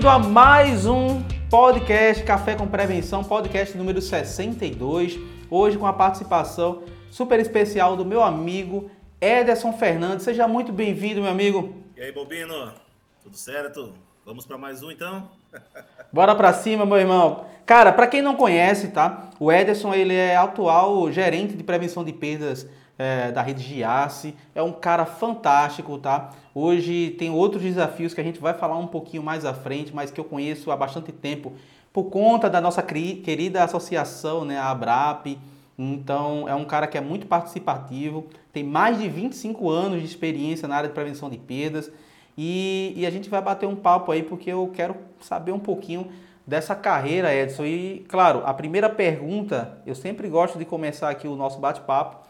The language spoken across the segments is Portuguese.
Bem-vindo a mais um podcast Café com Prevenção, podcast número 62. Hoje com a participação super especial do meu amigo Ederson Fernandes. Seja muito bem-vindo, meu amigo. E aí, Bobino? Tudo certo? Vamos para mais um então? Bora para cima, meu irmão. Cara, para quem não conhece, tá? O Ederson, ele é atual gerente de prevenção de perdas é, da rede Giasse. É um cara fantástico, tá? Hoje tem outros desafios que a gente vai falar um pouquinho mais à frente, mas que eu conheço há bastante tempo por conta da nossa querida associação, né, a Abrap. Então, é um cara que é muito participativo, tem mais de 25 anos de experiência na área de prevenção de perdas. E, e a gente vai bater um papo aí porque eu quero saber um pouquinho dessa carreira, Edson. E, claro, a primeira pergunta, eu sempre gosto de começar aqui o nosso bate-papo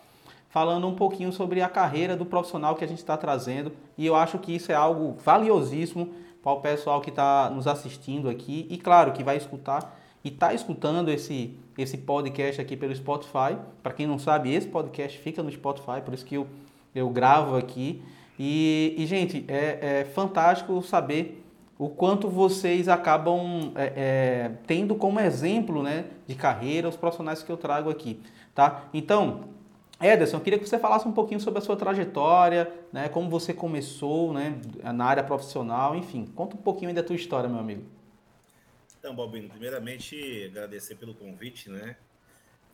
falando um pouquinho sobre a carreira do profissional que a gente está trazendo. E eu acho que isso é algo valiosíssimo para o pessoal que está nos assistindo aqui e, claro, que vai escutar e está escutando esse, esse podcast aqui pelo Spotify. Para quem não sabe, esse podcast fica no Spotify, por isso que eu, eu gravo aqui. E, e gente, é, é fantástico saber o quanto vocês acabam é, é, tendo como exemplo né, de carreira os profissionais que eu trago aqui. Tá? Então, Ederson, eu queria que você falasse um pouquinho sobre a sua trajetória, né, como você começou né, na área profissional, enfim, conta um pouquinho aí da tua história, meu amigo. Então, Balbino, primeiramente agradecer pelo convite, né?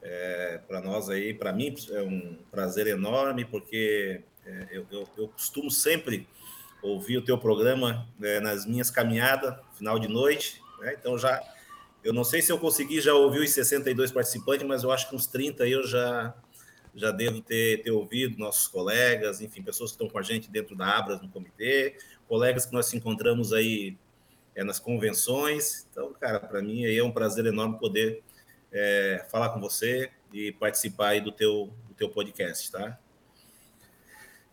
É, para nós aí, para mim é um prazer enorme, porque é, eu, eu, eu, costumo sempre ouvir o teu programa é, nas minhas caminhadas, final de noite, né? Então já, eu não sei se eu consegui já ouvir os 62 participantes, mas eu acho que uns 30 aí eu já já devo ter, ter ouvido nossos colegas, enfim, pessoas que estão com a gente dentro da Abras no comitê, colegas que nós encontramos aí é, nas convenções. Então, cara, para mim aí é um prazer enorme poder é, falar com você e participar aí do teu, do teu podcast, tá?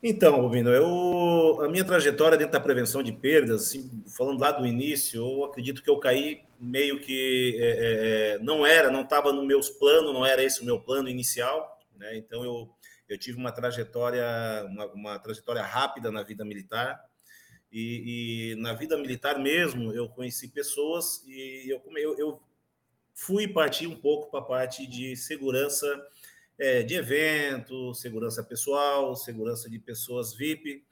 Então, Rubino, eu, a minha trajetória dentro da prevenção de perdas, assim, falando lá do início, eu acredito que eu caí meio que é, é, é não era, não estava no meus planos, não era esse o meu plano inicial, né? Então eu, eu tive uma trajetória, uma, uma trajetória rápida na vida militar. E, e, na vida militar mesmo, eu conheci pessoas e eu, eu, eu fui partir um pouco para a parte de segurança é, de evento, segurança pessoal, segurança de pessoas VIP,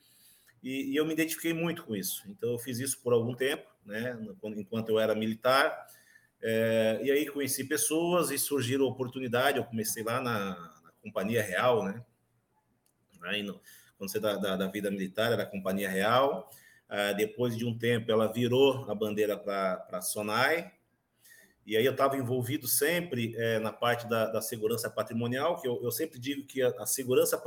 e, e, eu me identifiquei muito com isso. Então, eu fiz isso por algum tempo, né, enquanto eu era militar, é, e aí conheci pessoas e surgiram oportunidade. Eu comecei lá na, Companhia Real, né? Aí no, quando você da, da, da, vida militar, era a Companhia Real. Uh, depois de um tempo, ela virou a bandeira para a SONAI. E aí eu estava envolvido sempre é, na parte da, da, segurança patrimonial, que eu, eu sempre digo que a, a segurança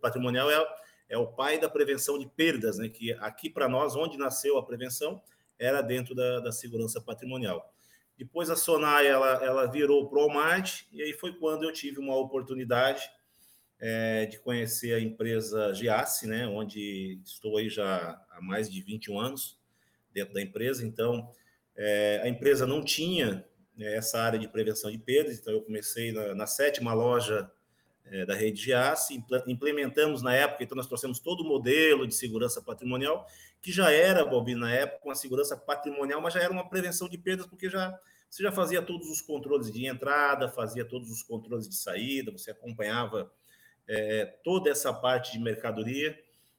patrimonial é, é, o pai da prevenção de perdas, né? Que aqui para nós, onde nasceu a prevenção, era dentro da, da segurança patrimonial. Depois a Sonai ela, ela virou Promart, e aí foi quando eu tive uma oportunidade é, de conhecer a empresa Giasse, né, onde estou aí já há mais de 21 anos dentro da empresa. Então, é, a empresa não tinha né, essa área de prevenção de perdas, então eu comecei na, na sétima loja da rede Giasse, implementamos na época, então nós trouxemos todo o modelo de segurança patrimonial, que já era, Bob, na época, uma segurança patrimonial, mas já era uma prevenção de perdas, porque já você já fazia todos os controles de entrada, fazia todos os controles de saída, você acompanhava é, toda essa parte de mercadoria.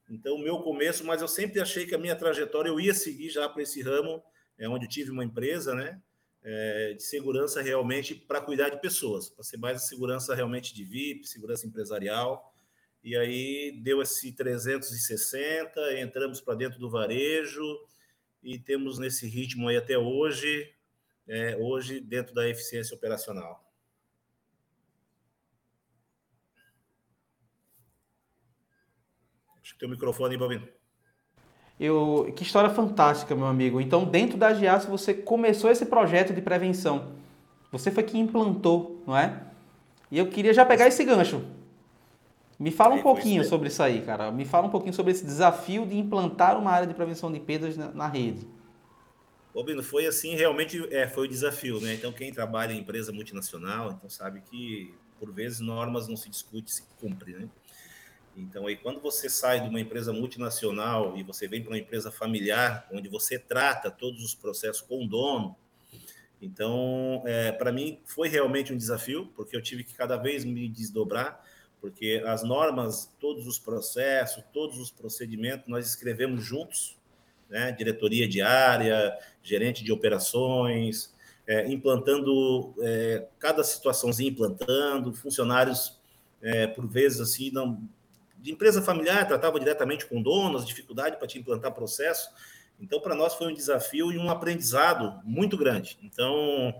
Então, o meu começo, mas eu sempre achei que a minha trajetória eu ia seguir já para esse ramo, é onde eu tive uma empresa, né? É, de segurança realmente para cuidar de pessoas, para ser mais a segurança realmente de VIP, segurança empresarial. E aí deu esse 360, entramos para dentro do varejo e temos nesse ritmo aí até hoje, é, hoje dentro da eficiência operacional. Acho que tem o microfone aí, Balvino. Eu, que história fantástica, meu amigo. Então, dentro da GIAS, você começou esse projeto de prevenção. Você foi que implantou, não é? E eu queria já pegar esse gancho. Me fala um é, pouquinho sobre isso aí, cara. Me fala um pouquinho sobre esse desafio de implantar uma área de prevenção de perdas na, na rede. Ô, Bino, foi assim, realmente é, foi o desafio, né? Então, quem trabalha em empresa multinacional, então sabe que, por vezes, normas não se discute, se cumpre, né? Então, aí, quando você sai de uma empresa multinacional e você vem para uma empresa familiar, onde você trata todos os processos com o dono, então, é, para mim, foi realmente um desafio, porque eu tive que cada vez me desdobrar, porque as normas, todos os processos, todos os procedimentos, nós escrevemos juntos, né? diretoria diária, gerente de operações, é, implantando é, cada situaçãozinha implantando, funcionários, é, por vezes, assim, não, de empresa familiar, tratava diretamente com donos, dificuldade para te implantar processo. Então, para nós foi um desafio e um aprendizado muito grande. Então,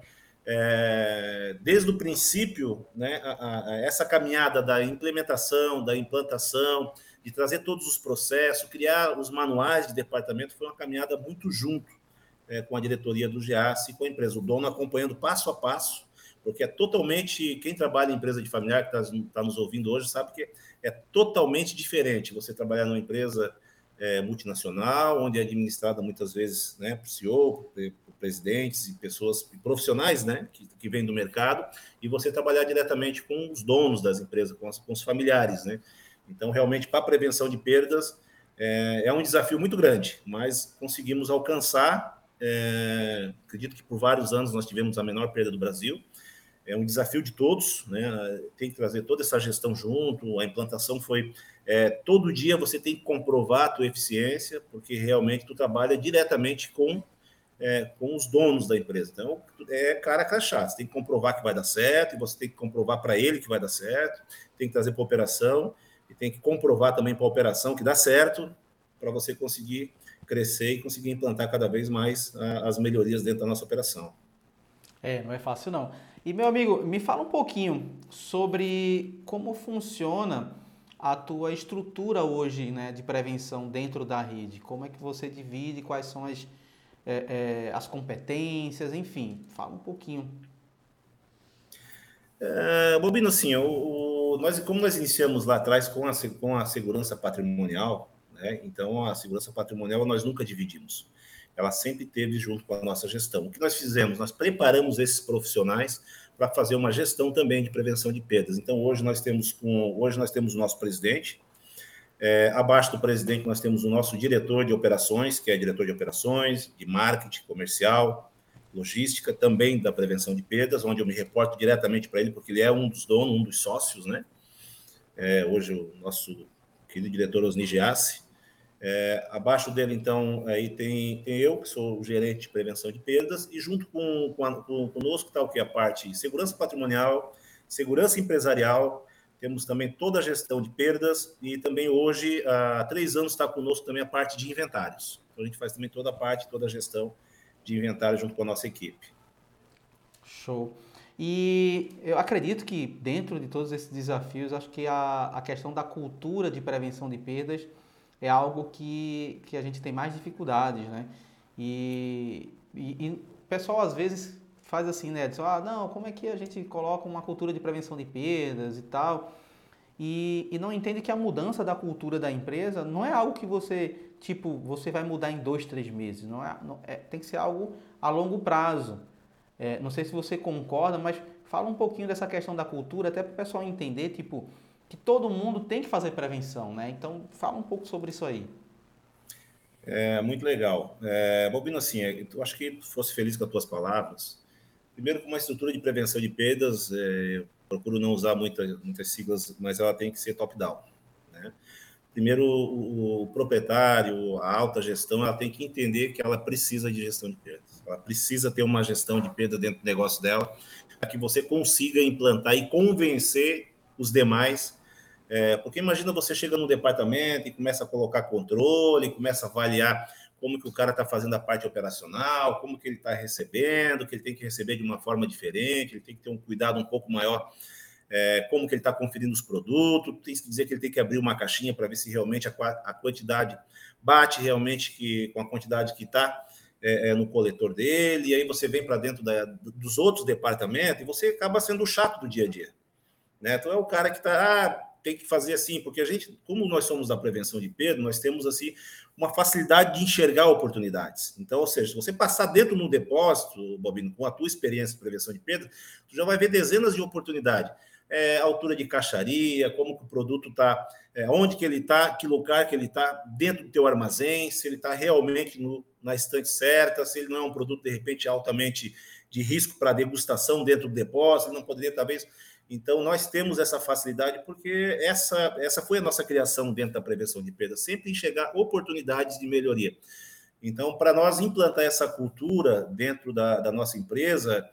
é, desde o princípio, né, a, a, essa caminhada da implementação, da implantação, de trazer todos os processos, criar os manuais de departamento, foi uma caminhada muito junto é, com a diretoria do GEAS e com a empresa. O dono acompanhando passo a passo, porque é totalmente. Quem trabalha em empresa de familiar, que está tá nos ouvindo hoje, sabe que é totalmente diferente você trabalhar numa empresa é, multinacional, onde é administrada muitas vezes né, por CEO, por, presidentes e pessoas profissionais né, que, que vêm do mercado, e você trabalhar diretamente com os donos das empresas, com, as, com os familiares. Né? Então, realmente, para a prevenção de perdas, é, é, um desafio muito grande, mas conseguimos alcançar. É, acredito que por vários anos nós tivemos a menor perda do Brasil, é um desafio de todos, né? Tem que trazer toda essa gestão junto. A implantação foi é, todo dia você tem que comprovar a tua eficiência, porque realmente tu trabalha diretamente com é, com os donos da empresa. Então é cara crachá. Você tem que comprovar que vai dar certo e você tem que comprovar para ele que vai dar certo. Tem que trazer para operação e tem que comprovar também para a operação que dá certo para você conseguir crescer e conseguir implantar cada vez mais a, as melhorias dentro da nossa operação. É, não é fácil não. E meu amigo, me fala um pouquinho sobre como funciona a tua estrutura hoje né, de prevenção dentro da rede. Como é que você divide, quais são as, é, é, as competências, enfim, fala um pouquinho. É, Bobino, assim, o, o, nós, como nós iniciamos lá atrás com a, com a segurança patrimonial, né, então a segurança patrimonial nós nunca dividimos ela sempre teve junto com a nossa gestão. O que nós fizemos? Nós preparamos esses profissionais para fazer uma gestão também de prevenção de perdas. Então, hoje nós temos, com, hoje nós temos o nosso presidente, é, abaixo do presidente nós temos o nosso diretor de operações, que é diretor de operações, de marketing comercial, logística, também da prevenção de perdas, onde eu me reporto diretamente para ele, porque ele é um dos donos, um dos sócios, né? É, hoje o nosso querido diretor Osni Giassi, é, abaixo dele, então, aí tem, tem eu, que sou o gerente de prevenção de perdas, e junto com, com, a, com conosco está o que? A parte segurança patrimonial, segurança empresarial, temos também toda a gestão de perdas, e também hoje, há três anos, está conosco também a parte de inventários. Então, a gente faz também toda a parte, toda a gestão de inventário junto com a nossa equipe. Show. E eu acredito que dentro de todos esses desafios, acho que a, a questão da cultura de prevenção de perdas é algo que, que a gente tem mais dificuldades, né? E, e, e o pessoal às vezes faz assim, né? Diz, ah, não, como é que a gente coloca uma cultura de prevenção de perdas e tal? E, e não entende que a mudança da cultura da empresa não é algo que você, tipo, você vai mudar em dois, três meses. Não é, não, é tem que ser algo a longo prazo. É, não sei se você concorda, mas fala um pouquinho dessa questão da cultura, até para o pessoal entender, tipo, que todo mundo tem que fazer prevenção, né? Então, fala um pouco sobre isso aí. É, muito legal. É, Bobino, assim, é, eu acho que fosse feliz com as tuas palavras. Primeiro, com uma estrutura de prevenção de perdas, é, procuro não usar muita, muitas siglas, mas ela tem que ser top-down. Né? Primeiro, o, o, proprietário, a alta gestão, ela tem que entender que ela precisa de gestão de perdas. Ela precisa ter uma gestão de perda dentro do negócio dela, para que você consiga implantar e convencer os demais é, porque imagina você chega no departamento e começa a colocar controle, começa a avaliar como que o cara está fazendo a parte operacional, como que ele está recebendo, que ele tem que receber de uma forma diferente, ele tem que ter um cuidado um pouco maior, é, como que ele está conferindo os produtos, tem que dizer que ele tem que abrir uma caixinha para ver se realmente a, a, quantidade bate realmente que, com a quantidade que está é, é, no coletor dele, e aí você vem para dentro da, dos outros departamentos e você acaba sendo o chato do dia a dia. Né? Então é o cara que está, ah, tem que fazer assim, porque a gente, como nós somos da prevenção de perda, nós temos assim uma facilidade de enxergar oportunidades. Então, ou seja, se você passar dentro de um depósito, Bobino, com a tua experiência de prevenção de perda, tu já vai ver dezenas de oportunidades. é, altura de caixaria, como que o produto está, é, onde que ele está, que lugar que ele está dentro do teu armazém, se ele está realmente no, na estante certa, se ele não é um produto, de repente, altamente de risco para degustação dentro do depósito, não poderia, talvez... Então, nós temos essa facilidade porque essa, essa foi a nossa criação dentro da prevenção de perdas, sempre enxergar oportunidades de melhoria. Então, para nós implantar essa cultura dentro da, da nossa empresa,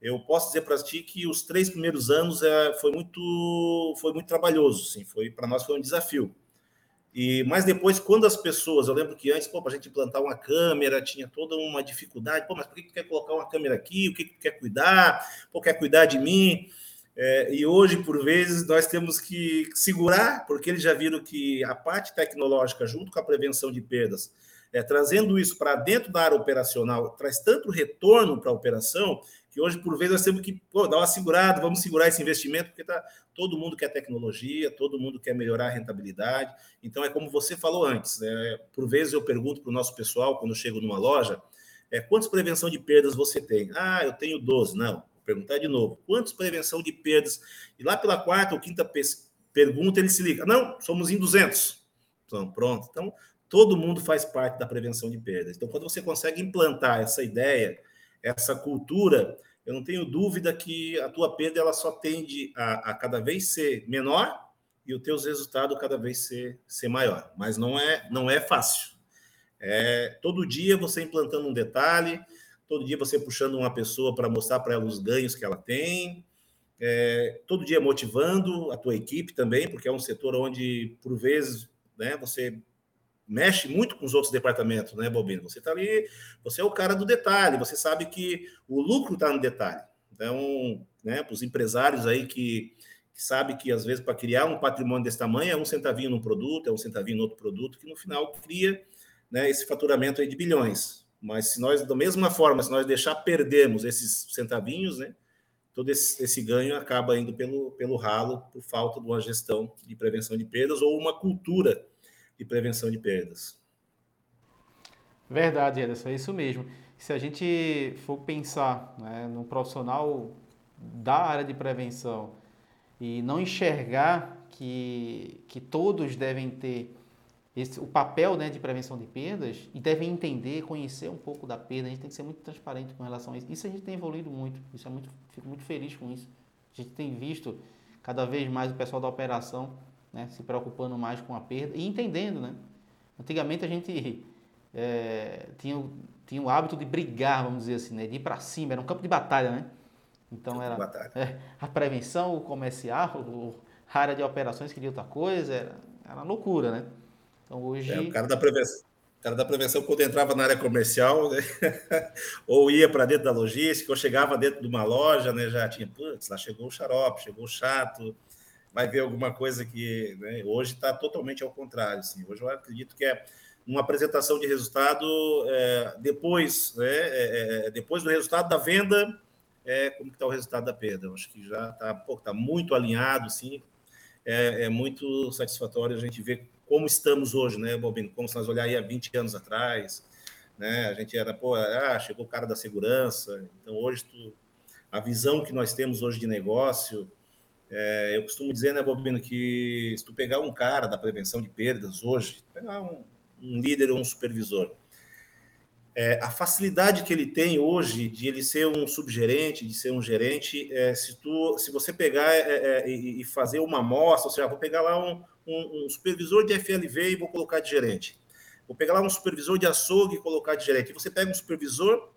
eu posso dizer para ti que os três primeiros anos é, foi muito foi muito trabalhoso, sim, foi para nós foi um desafio. E mas depois quando as pessoas, eu lembro que antes, pô, para a gente implantar uma câmera tinha toda uma dificuldade, pô, mas por que tu quer colocar uma câmera aqui? O que tu quer cuidar? Pô, quer cuidar de mim? É, e hoje, por vezes, nós temos que segurar, porque eles já viram que a parte tecnológica, junto com a prevenção de perdas, é, trazendo isso para dentro da área operacional, traz tanto retorno para a operação que hoje, por vezes, nós temos que pô, dar uma segurada, vamos segurar esse investimento, porque tá, todo mundo quer tecnologia, todo mundo quer melhorar a rentabilidade. Então, é como você falou antes, né? por vezes eu pergunto para o nosso pessoal, quando eu chego numa loja, é, quantas prevenção de perdas você tem? Ah, eu tenho 12. Não, perguntar de novo. Quantas prevenção de perdas? E lá pela quarta ou quinta pergunta, ele se liga. Não, somos em 200. Então, pronto. Então, todo mundo faz parte da prevenção de perdas. Então, quando você consegue implantar essa ideia, essa cultura, eu não tenho dúvida que a tua perda ela só tende a, a cada vez ser menor e os teus resultados cada vez ser, ser maior. Mas não é, não é fácil. É, todo dia você implantando um detalhe, todo dia você puxando uma pessoa para mostrar para ela os ganhos que ela tem, é, todo dia motivando a tua equipe também, porque é um setor onde, por vezes, né, você mexe muito com os outros departamentos, né, Bobino? Você está ali, você é o cara do detalhe, você sabe que o lucro está no detalhe. Então, né, para os empresários aí que, que sabe que às vezes para criar um patrimônio desse tamanho é um centavinho num produto, é um centavinho no outro produto, que no final cria né, esse faturamento aí de bilhões. Mas se nós, da mesma forma, se nós deixar perdermos esses centavinhos, né, todo esse, esse, ganho acaba indo pelo, pelo ralo por falta de uma gestão de prevenção de perdas ou uma cultura e prevenção de perdas. Verdade, Ederson, é isso mesmo. Se a gente for pensar né, no profissional da área de prevenção e não enxergar que, que todos devem ter esse, o papel né, de prevenção de perdas e devem entender, conhecer um pouco da perda, a gente tem que ser muito transparente com relação a isso. Isso a gente tem evoluído muito, isso é muito, fico muito feliz com isso. A gente tem visto cada vez mais o pessoal da operação né, se preocupando mais com a perda e entendendo, né? Antigamente a gente é, tinha, tinha o hábito de brigar, vamos dizer assim, né, de ir para cima, era um campo de batalha, né? Então era é, a prevenção, o comercial, o, a área de operações queria outra coisa, era, era loucura, né? Então hoje. É, o cara da prevenção. O cara da prevenção, quando entrava na área comercial, né? ou ia para dentro da logística, ou chegava dentro de uma loja, né? já tinha, putz, lá chegou o xarope, chegou o chato, vai ver alguma coisa que né, hoje está totalmente ao contrário. Assim. Hoje eu acredito que é uma apresentação de resultado é, depois, né, é, é depois do resultado da venda, é, como está o resultado da perda. Eu acho que já está tá muito alinhado, sim. É, é, muito satisfatório a gente ver como estamos hoje, né, Bobino? Como se nós olhar aí há 20 anos atrás, né? A gente era, pô, ah, chegou o cara da segurança. Então hoje tu, a visão que nós temos hoje de negócio, é, eu costumo dizer, né, Bobino, que se tu pegar um cara da prevenção de perdas hoje, pegar um, um líder ou um supervisor, é, a facilidade que ele tem hoje de ele ser um subgerente, de ser um gerente, é, se, tu, se você pegar é, e, fazer uma amostra, ou seja, vou pegar lá um, um, um, supervisor de FLV e vou colocar de gerente. Vou pegar lá um supervisor de açougue e colocar de gerente. Você pega um supervisor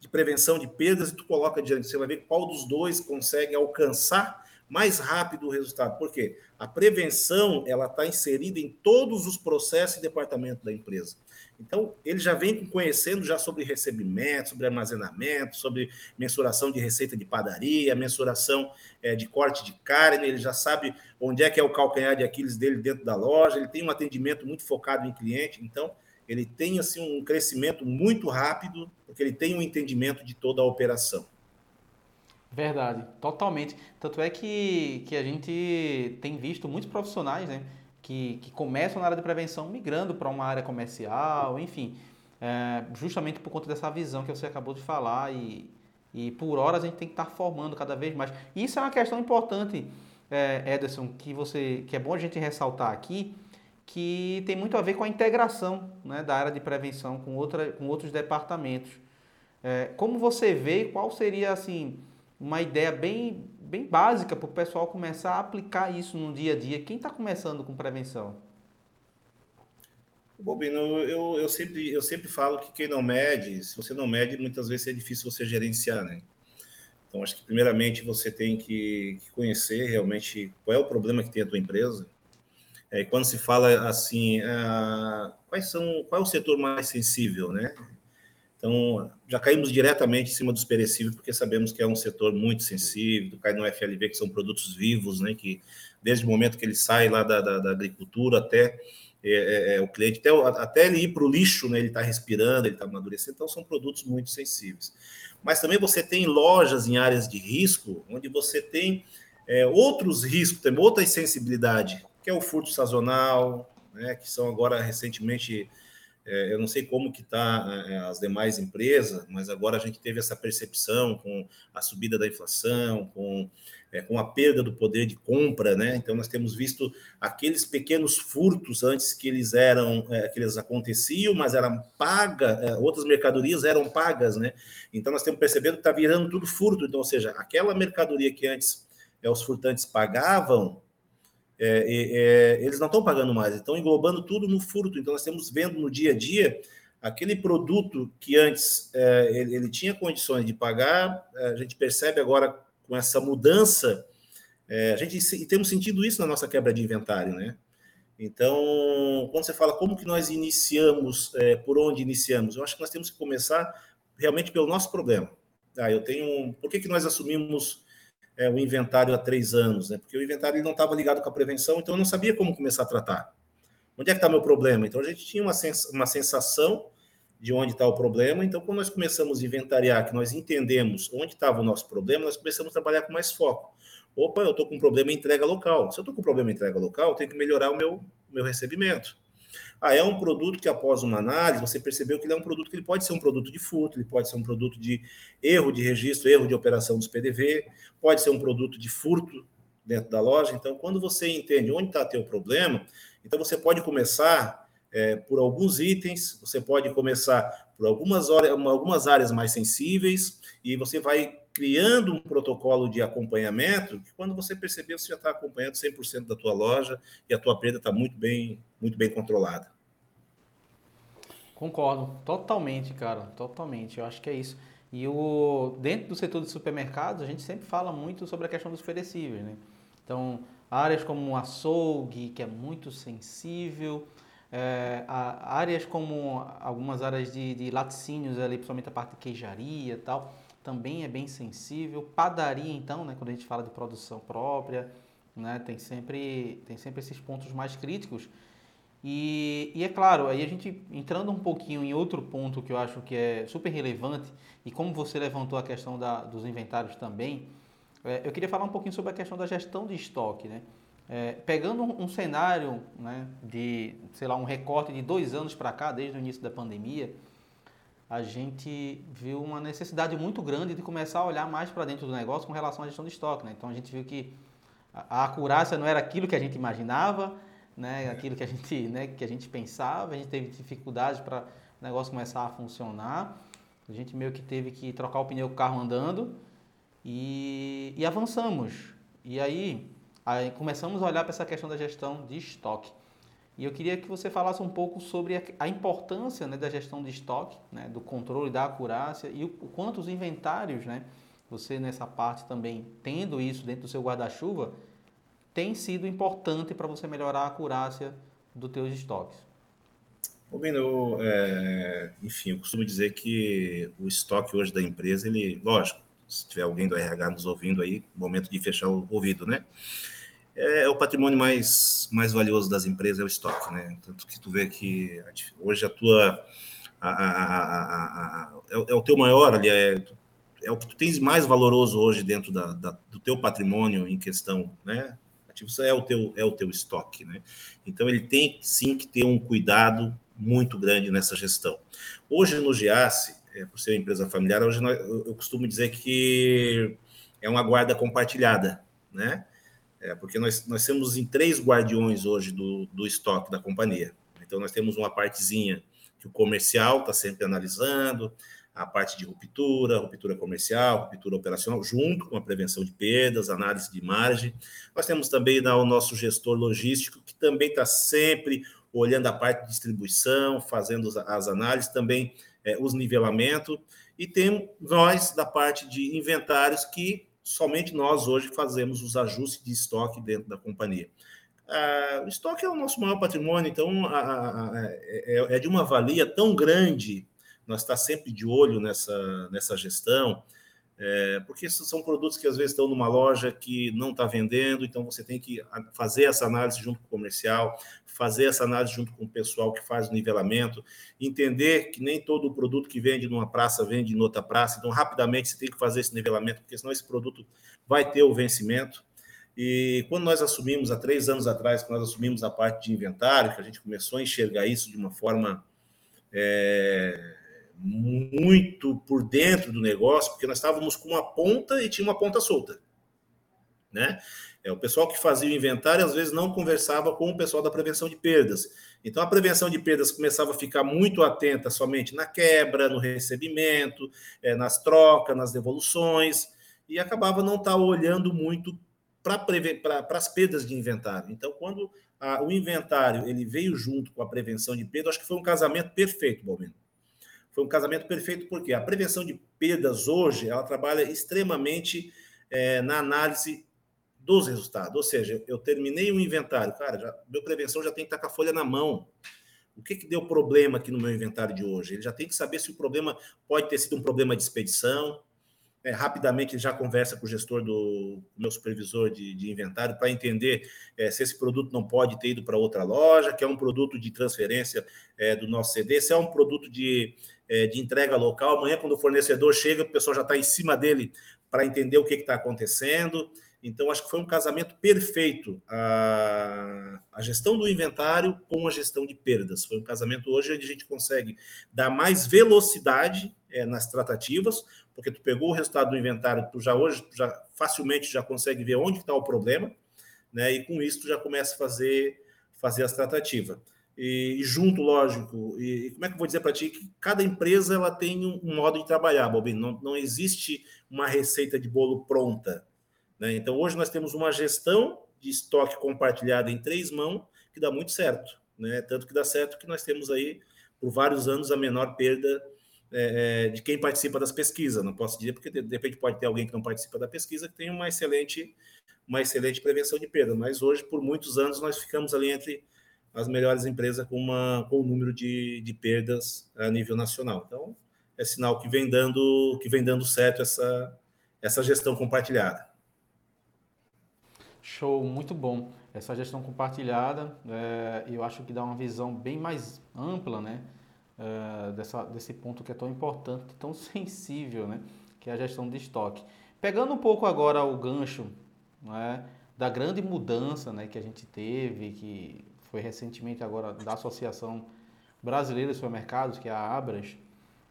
de prevenção de perdas e tu coloca de gerente. Você vai ver qual dos dois consegue alcançar mais rápido o resultado. Por quê? A prevenção ela está inserida em todos os processos e departamentos da empresa. Então, ele já vem conhecendo já sobre recebimento, sobre armazenamento, sobre mensuração de receita de padaria, mensuração é, de corte de carne, ele já sabe onde é que é o calcanhar de Aquiles dele dentro da loja, ele tem um atendimento muito focado em cliente, então ele tem assim um crescimento muito rápido, porque ele tem um entendimento de toda a operação. Verdade, totalmente. Tanto é que, que a gente tem visto muitos profissionais né, que, que começam na área de prevenção migrando para uma área comercial, enfim, é, justamente por conta dessa visão que você acabou de falar e, e por horas a gente tem que estar formando cada vez mais. Isso é uma questão importante é, Ederson, que você que é bom a gente ressaltar aqui, que tem muito a ver com a integração né, da área de prevenção com, outra, com outros departamentos. É, como você vê, qual seria assim uma ideia bem, bem básica para o pessoal começar a aplicar isso no dia a dia? Quem está começando com prevenção? Bobino, eu, eu, sempre, eu sempre falo que quem não mede, se você não mede, muitas vezes é difícil você gerenciar, né? Então, acho que primeiramente você tem que, que conhecer realmente qual é o problema que tem a tua empresa. É, quando se fala assim, ah, quais são, qual é o setor mais sensível, né? Então, já caímos diretamente em cima dos perecíveis, porque sabemos que é um setor muito sensível, cai no FLV, que são produtos vivos, né? Que desde o momento que ele sai lá da, da, da agricultura até é, é, é, o cliente, até, até ele ir para o lixo, né, ele está respirando, ele está amadurecendo, então são produtos muito sensíveis. Mas também você tem lojas em áreas de risco, onde você tem é, outros riscos, tem outra sensibilidade, que é o furto sazonal, né, que são agora recentemente é, eu não sei como que está é, as demais empresas, mas agora a gente teve essa percepção com a subida da inflação, com, é, com a perda do poder de compra, né? Então nós temos visto aqueles pequenos furtos antes que eles eram, é, que eles aconteciam, mas eram pagas, é, outras mercadorias eram pagas, né? Então nós temos percebendo que está virando tudo furto, então, ou seja, aquela mercadoria que antes é, os furtantes pagavam, é, é, eles não estão pagando mais, estão englobando tudo no furto. Então, nós estamos vendo no dia a dia aquele produto que antes é, ele, ele, tinha condições de pagar, é, a gente percebe agora com essa mudança, é, a gente e temos sentido isso na nossa quebra de inventário, né? Então, quando você fala como que nós iniciamos, é, por onde iniciamos, eu acho que nós temos que começar realmente pelo nosso problema. Ah, eu tenho, por que, que nós assumimos é, o inventário há três anos, né? Porque o inventário não estava ligado com a prevenção, então eu não sabia como começar a tratar. Onde é que está meu problema? Então a gente tinha uma, sens uma sensação de onde está o problema. Então, quando nós começamos a inventariar, que nós entendemos onde estava o nosso problema, nós começamos a trabalhar com mais foco. Opa, eu estou com um problema em entrega local. Se eu estou com um problema em entrega local, eu tenho que melhorar o meu, meu recebimento. Ah, é um produto que após uma análise você percebeu que ele é um produto que ele pode ser um produto de furto, ele pode ser um produto de erro de registro, erro de operação dos PDV, pode ser um produto de furto dentro da loja. Então, quando você entende onde está teu problema, então você pode começar é, por alguns itens, você pode começar por algumas, horas, algumas áreas mais sensíveis e você vai criando um protocolo de acompanhamento que quando você perceber, você já está acompanhando 100% da tua loja e a tua perda está muito bem, muito bem controlada. Concordo, totalmente, cara, totalmente. Eu acho que é isso. E o dentro do setor de supermercados, a gente sempre fala muito sobre a questão dos perecíveis, né? Então, áreas como o açougue, que é muito sensível, é, áreas como algumas áreas de, de laticínios ali, principalmente a parte de queijaria e tal, também é bem sensível. Padaria, então, né, quando a gente fala de produção própria, né, tem, sempre, tem sempre esses pontos mais críticos. E, e, é claro, aí a gente entrando um pouquinho em outro ponto que eu acho que é super relevante, e como você levantou a questão da, dos inventários também, é, eu queria falar um pouquinho sobre a questão da gestão de estoque. Né? É, pegando um, um, cenário né, de, sei lá, um recorte de dois anos para cá, desde o início da pandemia, a gente viu uma necessidade muito grande de começar a olhar mais para dentro do negócio com relação à gestão de estoque. Né? Então a gente viu que a, acurácia não era aquilo que a gente imaginava, né? aquilo que a gente, né, que a gente pensava, a gente teve dificuldades para o negócio começar a funcionar. A gente meio que teve que trocar o pneu do carro andando e, e avançamos. E aí, aí começamos a olhar para essa questão da gestão de estoque. E eu queria que você falasse um pouco sobre a importância né, da gestão de estoque, né, do controle da acurácia e o, o quanto os inventários, né, você nessa parte também tendo isso dentro do seu guarda-chuva, tem sido importante para você melhorar a acurácia dos teus estoques. Rubino, é, enfim, eu costumo dizer que o estoque hoje da empresa, ele, lógico, se tiver alguém do RH nos ouvindo aí, momento de fechar o ouvido, né? É, é o patrimônio mais, mais valioso das empresas, é o estoque, né? Tanto que tu vê que hoje a tua. A, a, a, é, é, o teu maior ali, é, é o que tu tens mais valoroso hoje dentro da, da, do teu patrimônio em questão, né? Ativo é o teu é o teu estoque, né? Então ele tem sim que ter um cuidado muito grande nessa gestão. Hoje no Giasse, é, por ser uma empresa familiar, hoje nós, eu, eu costumo dizer que é uma guarda compartilhada, né? É, porque nós, nós temos em três guardiões hoje do, do estoque da companhia. Então, nós temos uma partezinha que o comercial está sempre analisando, a parte de ruptura, ruptura comercial, ruptura operacional, junto com a prevenção de perdas, análise de margem. Nós temos também o nosso gestor logístico, que também está sempre olhando a parte de distribuição, fazendo as análises, também é, os nivelamentos, e tem nós da parte de inventários, que somente nós hoje fazemos os ajustes de estoque dentro da companhia. Ah, o estoque é o nosso maior patrimônio, então é, é de uma valia tão grande nós está sempre de olho nessa, nessa gestão, é, porque são produtos que às vezes estão numa loja que não está vendendo, então você tem que fazer essa análise junto com o comercial, fazer essa análise junto com o pessoal que faz o nivelamento, entender que nem todo produto que vende numa praça vende em outra praça, então rapidamente você tem que fazer esse nivelamento, porque senão esse produto vai ter o vencimento. E quando nós assumimos, há três anos atrás, quando nós assumimos a parte de inventário, que a gente começou a enxergar isso de uma forma é, muito por dentro do negócio, porque nós estávamos com uma ponta e tinha uma ponta solta. Né? É, o pessoal que fazia o inventário às vezes não conversava com o pessoal da prevenção de perdas. Então a prevenção de perdas começava a ficar muito atenta somente na quebra, no recebimento, é, nas trocas, nas devoluções, e acabava não estar tá olhando muito para as perdas de inventário. Então, quando a, o inventário ele veio junto com a prevenção de perdas, acho que foi um casamento perfeito, Balmino. Foi um casamento perfeito porque a prevenção de perdas hoje ela trabalha extremamente é, na análise dos resultados. Ou seja, eu terminei o inventário, cara, já, meu prevenção já tem que estar com a folha na mão. O que, que deu problema aqui no meu inventário de hoje? Ele já tem que saber se o problema pode ter sido um problema de expedição. É, rapidamente ele já conversa com o gestor do meu supervisor de, de inventário para entender é, se esse produto não pode ter ido para outra loja, que é um produto de transferência é, do nosso CD, se é um produto de é, de entrega local. Amanhã, quando o fornecedor chega, o pessoal já está em cima dele para entender o que está acontecendo. Então, acho que foi um casamento perfeito a, a gestão do inventário com a gestão de perdas. Foi um casamento hoje onde a gente consegue dar mais velocidade é, nas tratativas, porque tu pegou o resultado do inventário, tu já hoje tu já facilmente já consegue ver onde está o problema, né? E com isso tu já começa a fazer fazer as tratativas e, junto, lógico. E, como é que eu vou dizer para ti que cada empresa ela tem um, modo de trabalhar, Bobinho. Não, não existe uma receita de bolo pronta. Né? Então, hoje nós temos uma gestão de estoque compartilhada em três mãos que dá muito certo. Né? Tanto que dá certo que nós temos aí, por vários anos, a menor perda é, é de quem participa das pesquisas. Não posso dizer, porque de repente pode ter alguém que não participa da pesquisa que tem uma excelente, uma excelente prevenção de perda. Mas hoje, por muitos anos, nós ficamos ali entre as melhores empresas com, uma, com um número de, de perdas a nível nacional. Então, é sinal que vem dando, que vem dando certo essa, essa gestão compartilhada. Show, muito bom. Essa gestão compartilhada, é, eu acho que dá uma visão bem mais ampla, né? É, dessa, desse ponto que é tão importante, tão sensível, né? Que é a gestão de estoque. Pegando um pouco agora o gancho né, da grande mudança né, que a gente teve, que foi recentemente agora da Associação Brasileira de Supermercados, que é a Abras.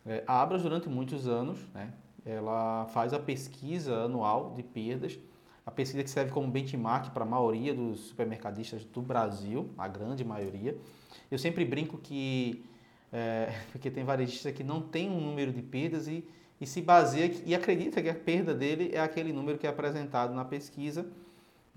É, a Abras, durante muitos anos, né, ela faz a pesquisa anual de perdas, a pesquisa que serve como benchmark para a maioria dos supermercadistas do Brasil, a grande maioria. Eu sempre brinco que, é, porque tem varejistas que não tem um número de perdas e, e se baseia e acredita que a perda dele é aquele número que é apresentado na pesquisa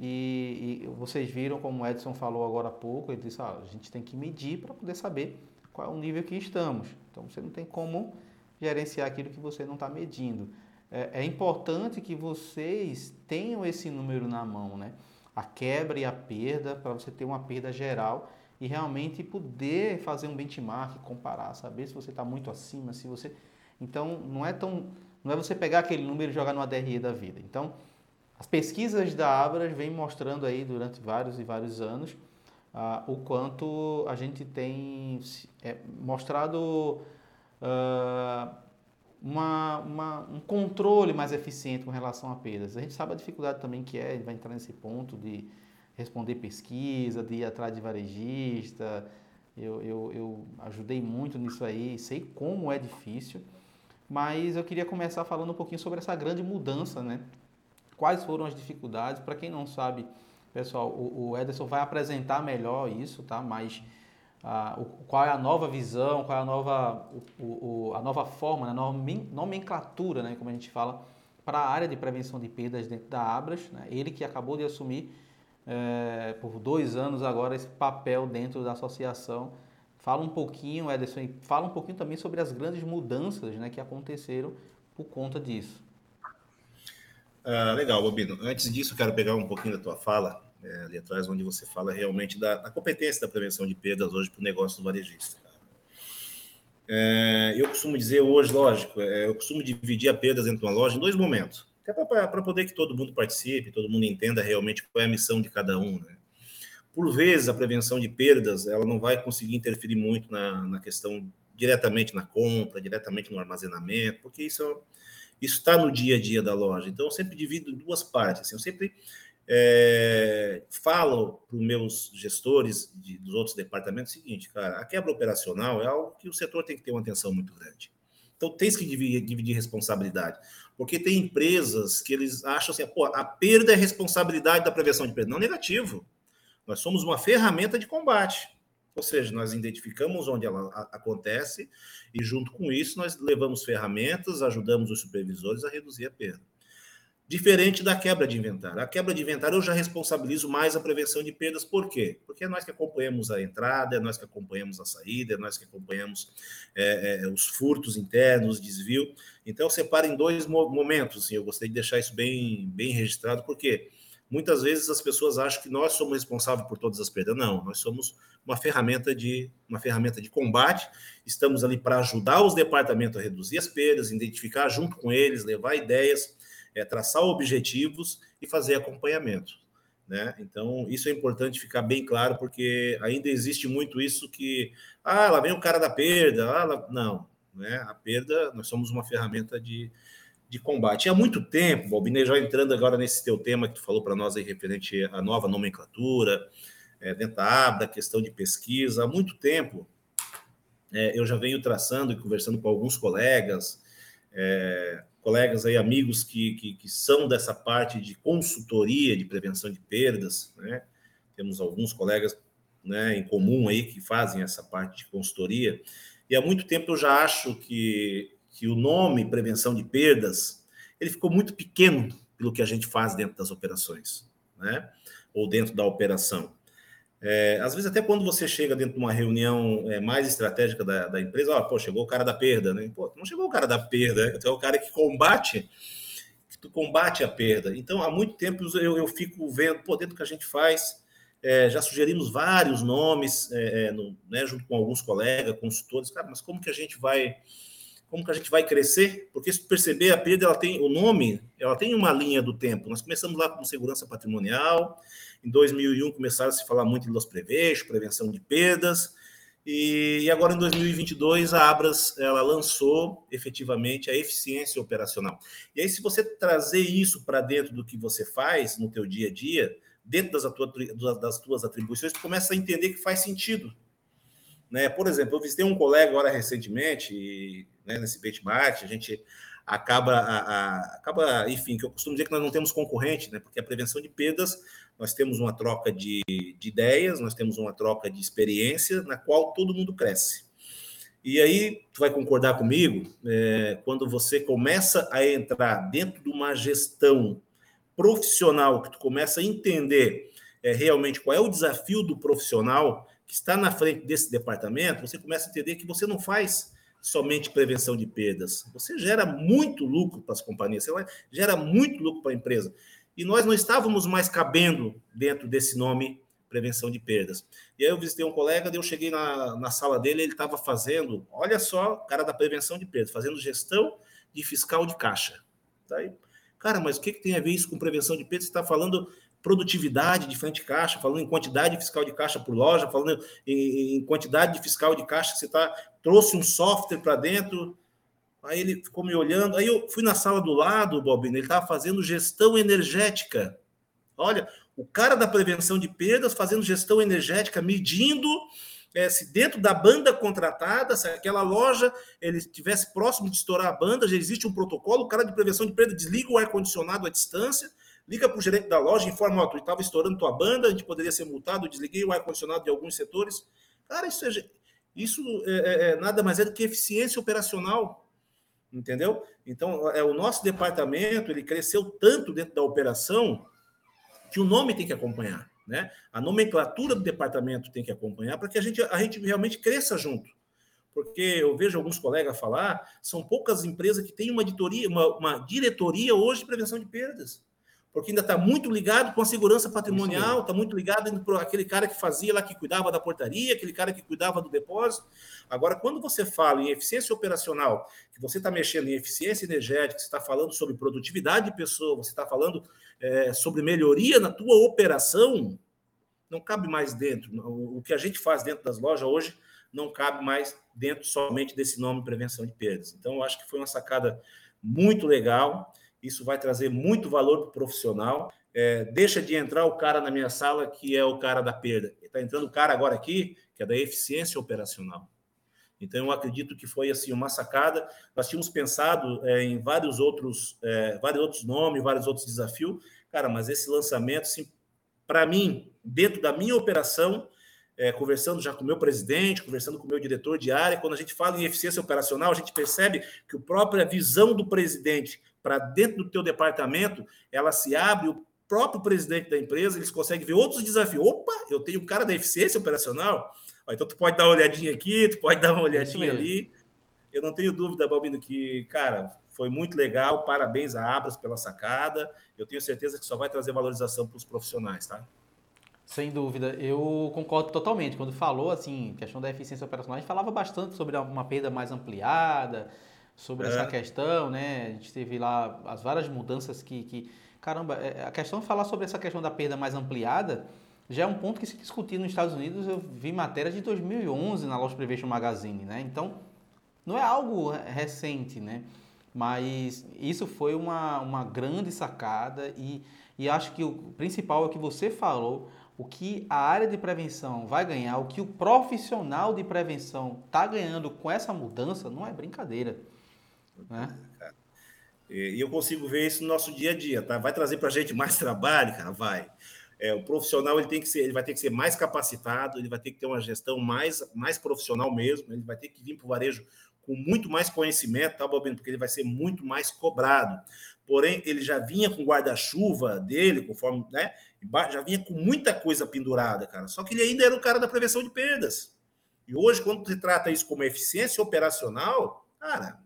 e, e, vocês viram, como o Edson falou agora há pouco, ele disse, ah, a gente tem que medir para poder saber qual é o nível que estamos. Então você não tem como gerenciar aquilo que você não está medindo. É, é, importante que vocês tenham esse número na mão, né? A quebra e a perda, para você ter uma perda geral e realmente poder fazer um benchmark, comparar, saber se você está muito acima, se você. Então não é tão. Não é você pegar aquele número e jogar no ADRE da vida. Então, as pesquisas da Abras vêm mostrando aí durante vários e vários anos uh, o quanto a gente tem é, mostrado uh, uma, uma, um controle mais eficiente com relação a perdas. A gente sabe a dificuldade também que é, vai entrar nesse ponto de responder pesquisa, de ir atrás de varejista. Eu, eu, eu ajudei muito nisso aí, sei como é difícil, mas eu queria começar falando um pouquinho sobre essa grande mudança, né? Quais foram as dificuldades. Para quem não sabe, pessoal, o, o Ederson vai apresentar melhor isso, tá? Mas o, qual é a nova visão, qual é a nova, o, a nova forma, né? a nova nomenclatura, né? como a gente fala, para a área de prevenção de perdas dentro da Abras. Né? Ele que acabou de assumir é, por dois anos agora esse papel dentro da associação. Fala um pouquinho, Ederson, fala um pouquinho também sobre as grandes mudanças né, que aconteceram por conta disso. Ah, legal, Bobino. Antes disso, quero pegar um pouquinho da tua fala é, ali atrás, onde você fala realmente da, da competência da prevenção de perdas hoje para o negócio do varejista. É, eu costumo dizer hoje, lógico, é, eu costumo dividir a perdas dentro de uma loja em dois momentos, até para poder que todo mundo participe, todo mundo entenda realmente qual é a missão de cada um. Né? Por vezes, a prevenção de perdas ela não vai conseguir interferir muito na, na questão diretamente na compra, diretamente no armazenamento, porque isso isso está no dia a dia da loja. Então, eu sempre divido em duas partes. Assim, eu sempre é, falo para os meus gestores de, dos outros departamentos o seguinte, cara, a quebra operacional é algo que o setor tem que ter uma atenção muito grande. Então, tem que dividir, dividir responsabilidade. Porque tem empresas que eles acham assim, pô, a perda é responsabilidade da prevenção de perda. Não negativo. Nós somos uma ferramenta de combate. Ou seja, nós identificamos onde ela acontece e, junto com isso, nós levamos ferramentas, ajudamos os supervisores a reduzir a perda. Diferente da quebra de inventário. A quebra de inventário eu já responsabilizo mais a prevenção de perdas. Por quê? Porque é nós que acompanhamos a entrada, é nós que acompanhamos a saída, é nós que acompanhamos é, é, os furtos internos, desvio. Então, eu separo em dois momentos. Assim, eu gostaria de deixar isso bem, bem registrado, porque muitas vezes as pessoas acham que nós somos responsáveis por todas as perdas. Não, nós somos uma ferramenta de, uma ferramenta de combate. Estamos ali para ajudar os departamentos a reduzir as perdas, identificar junto com eles, levar ideias é traçar objetivos e fazer acompanhamento. Né? Então, isso é importante ficar bem claro, porque ainda existe muito isso que, ah, lá vem o cara da perda, ah, lá... não, né? a perda, nós somos uma ferramenta de, de combate. E há muito tempo, Balbinei, já entrando agora nesse teu tema que tu falou para nós aí, referente à nova nomenclatura, é, dentro da ABDA, questão de pesquisa, há muito tempo é, eu já venho traçando e conversando com alguns colegas, é, colegas aí, amigos que, que, que, são dessa parte de consultoria de prevenção de perdas, né? Temos alguns colegas né, em comum aí que fazem essa parte de consultoria. E há muito tempo eu já acho que, que o nome prevenção de perdas ele ficou muito pequeno pelo que a gente faz dentro das operações, né? Ou dentro da operação. É, às vezes, até quando você chega dentro de uma reunião é, mais estratégica da, da empresa, ó, pô, chegou o cara da perda, né? Pô, não chegou o cara da perda, é o cara que combate, que tu combate a perda. Então, há muito tempo eu, eu fico vendo, pô, dentro do que a gente faz, é, já sugerimos vários nomes, é, é, no, né, junto com alguns colegas, consultores, cara, mas como que a gente vai como que a gente vai crescer? Porque se perceber, a perda ela tem o nome, ela tem uma linha do tempo. Nós começamos lá com segurança patrimonial, em 2001 começaram a se falar muito em los prevejos, prevenção de perdas, e, agora em 2022 a Abras ela lançou efetivamente a eficiência operacional. E aí se você trazer isso para dentro do que você faz no teu dia a dia, dentro das, atua, das tuas atribuições, tu começa a entender que faz sentido. Né? Por exemplo, eu visitei um colega agora recentemente, né, nesse benchmark, a gente acaba, a, a, acaba, enfim, que eu costumo dizer que nós não temos concorrente, né? porque a prevenção de perdas, nós temos uma troca de, de ideias, nós temos uma troca de experiência, na qual todo mundo cresce. E aí, tu vai concordar comigo, é, quando você começa a entrar dentro de uma gestão profissional, que tu começa a entender é, realmente qual é o desafio do profissional, que está na frente desse departamento, você começa a entender que você não faz somente prevenção de perdas. Você gera muito lucro para as companhias, você gera muito lucro para a empresa. E nós não estávamos mais cabendo dentro desse nome prevenção de perdas. E aí eu visitei um colega, eu cheguei na, na sala dele, ele estava fazendo, olha só, cara da prevenção de perdas, fazendo gestão de fiscal de caixa. Tá aí. Cara, mas o que, que tem a ver isso com prevenção de perdas? Você está falando produtividade de frente de caixa, falando em quantidade fiscal de caixa por loja, falando em, quantidade de fiscal de caixa que você tá, trouxe um software para dentro. Aí ele ficou me olhando. Aí eu fui na sala do lado, Bobino, ele estava fazendo gestão energética. Olha, o cara da prevenção de perdas fazendo gestão energética, medindo é, se dentro da banda contratada, se aquela loja ele estivesse próximo de estourar a banda, já existe um protocolo, o cara de prevenção de perda desliga o ar-condicionado à distância, liga para o gerente da loja e informa, ó, tu estava estourando tua banda, a gente poderia ser multado, desliguei o ar-condicionado de alguns setores. Cara, isso, é, isso é, é, é, nada mais é do que eficiência operacional, entendeu? Então, é, o nosso departamento, ele cresceu tanto dentro da operação que o nome tem que acompanhar, né? A nomenclatura do departamento tem que acompanhar para que a gente, a gente realmente cresça junto porque eu vejo alguns colegas falar, são poucas empresas que têm uma editoria, uma, uma diretoria hoje de prevenção de perdas porque ainda está muito ligado com a segurança patrimonial, está muito ligado para aquele cara que fazia lá, que cuidava da portaria, aquele cara que cuidava do depósito. Agora, quando você fala em eficiência operacional, que você está mexendo em eficiência energética, você está falando sobre produtividade de pessoa, você está falando é, sobre melhoria na tua operação, não cabe mais dentro. O que a gente faz dentro das lojas hoje não cabe mais dentro somente desse nome prevenção de perdas. Então, eu acho que foi uma sacada muito legal. Isso vai trazer muito valor para o profissional. É, deixa de entrar o cara na minha sala que é o cara da perda. Está entrando o cara agora aqui que é da eficiência operacional. Então, eu acredito que foi assim uma sacada. Nós tínhamos pensado é, em vários outros, é, vários outros nomes, vários outros desafios. Cara, mas esse lançamento, assim, para mim, dentro da minha operação, é, conversando já com o meu presidente, conversando com o meu diretor de área, quando a gente fala em eficiência operacional, a gente percebe que a própria visão do presidente para dentro do teu departamento, ela se abre, o próprio presidente da empresa, eles conseguem ver outros desafios. Opa, eu tenho um cara da eficiência operacional, então tu pode dar uma olhadinha aqui, tu pode dar uma olhadinha ali. Eu não tenho dúvida, Balbino, que, cara, foi muito legal. Parabéns a Abras pela sacada. Eu tenho certeza que só vai trazer valorização para os profissionais, tá? Sem dúvida, eu concordo totalmente. Quando falou assim, questão da eficiência operacional, a gente falava bastante sobre uma perda mais ampliada, sobre é. essa questão, né? A gente teve lá as várias mudanças que, que caramba, é, a questão de falar sobre essa questão da perda mais ampliada já é um ponto que se discutia nos Estados Unidos. Eu vi matéria de 2011 na Loss Prevention Magazine, né? Então, não é algo recente, né? Mas isso foi uma, uma grande sacada e, e acho que o principal é o que você falou, o que a área de prevenção vai ganhar, o que o profissional de prevenção está ganhando com essa mudança, não é brincadeira. Né? E eu consigo ver isso no nosso dia a dia, tá? Vai trazer para a gente mais trabalho, cara? Vai. É, o profissional ele tem que ser, ele vai ter que ser mais capacitado, ele vai ter que ter uma gestão mais, mais profissional mesmo, ele vai ter que vir para o varejo com muito mais conhecimento, tá, Bobino? Porque ele vai ser muito mais cobrado. Porém, ele já vinha com guarda-chuva dele, conforme, né? Já vinha com muita coisa pendurada, cara. Só que ele ainda era o cara da prevenção de perdas. E hoje, quando se trata isso como eficiência operacional, cara,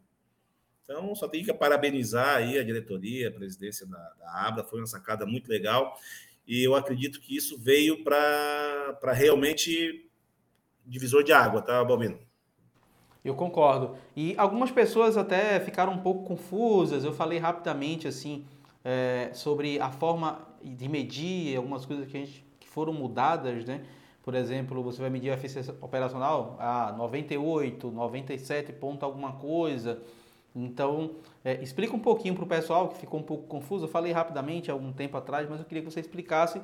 então, só tenho que parabenizar aí a diretoria, a presidência da, da Abra, foi uma sacada muito legal. E eu acredito que isso veio para realmente divisor de água, tá, Balbino? Eu concordo. E algumas pessoas até ficaram um pouco confusas. Eu falei rapidamente assim é, sobre a forma de medir algumas coisas que, a gente, que foram mudadas, né? Por exemplo, você vai medir a eficiência operacional a 98, 97 ponto alguma coisa. Então, é, explica um pouquinho para o pessoal que ficou um pouco confuso. Eu falei rapidamente há algum tempo atrás, mas eu queria que você explicasse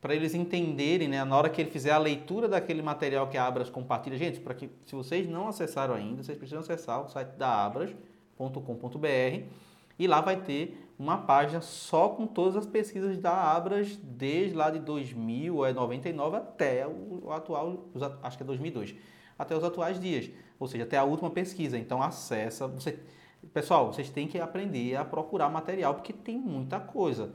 para eles entenderem, né, na hora que ele fizer a leitura daquele material que a Abras compartilha. Gente, para que se vocês não acessaram ainda, vocês precisam acessar o site da abras.com.br e lá vai ter uma página só com todas as pesquisas da Abras desde lá de 2000, é 99 até o atual, acho que é 2002, até os atuais dias, ou seja, até a última pesquisa. Então acessa, você Pessoal, vocês têm que aprender a procurar material, porque tem muita coisa.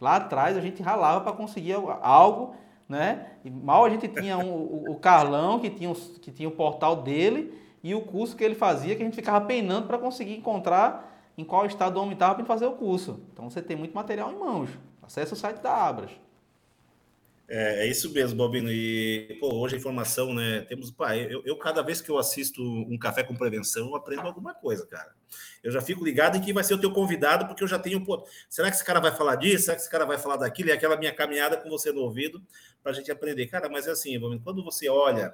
Lá atrás a gente ralava para conseguir algo, né? E mal a gente tinha um, o, Carlão, que tinha, que tinha o portal dele, e o curso que ele fazia, que a gente ficava penando para conseguir encontrar em qual estado o homem estava para fazer o curso. Então você tem muito material em mãos. Acesse o site da Abras. É, é, isso mesmo, Bobino. E pô, hoje a informação, né? Temos, pá, eu, eu, cada vez que eu assisto um café com prevenção, eu aprendo alguma coisa, cara. Eu já fico ligado em quem vai ser o teu convidado, porque eu já tenho, pô, será que esse cara vai falar disso? Será que esse cara vai falar daquilo? E aquela minha caminhada com você no ouvido para a gente aprender. Cara, mas é assim, Bobino, quando você olha,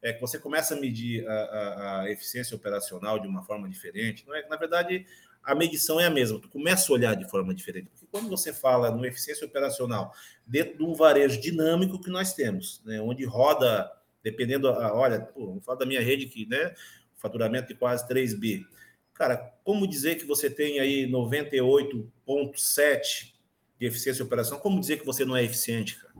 é que você começa a medir a, a, a eficiência operacional de uma forma diferente, não é? Na verdade, a medição é a mesma, tu começa a olhar de forma diferente. Porque quando você fala no eficiência operacional, dentro de um varejo dinâmico que nós temos, né, onde roda, dependendo, a, olha, pô, vou falar da minha rede que, né, faturamento de quase 3 bi. Cara, como dizer que você tem aí 98,7 de eficiência operação, como dizer que você não é eficiente, cara?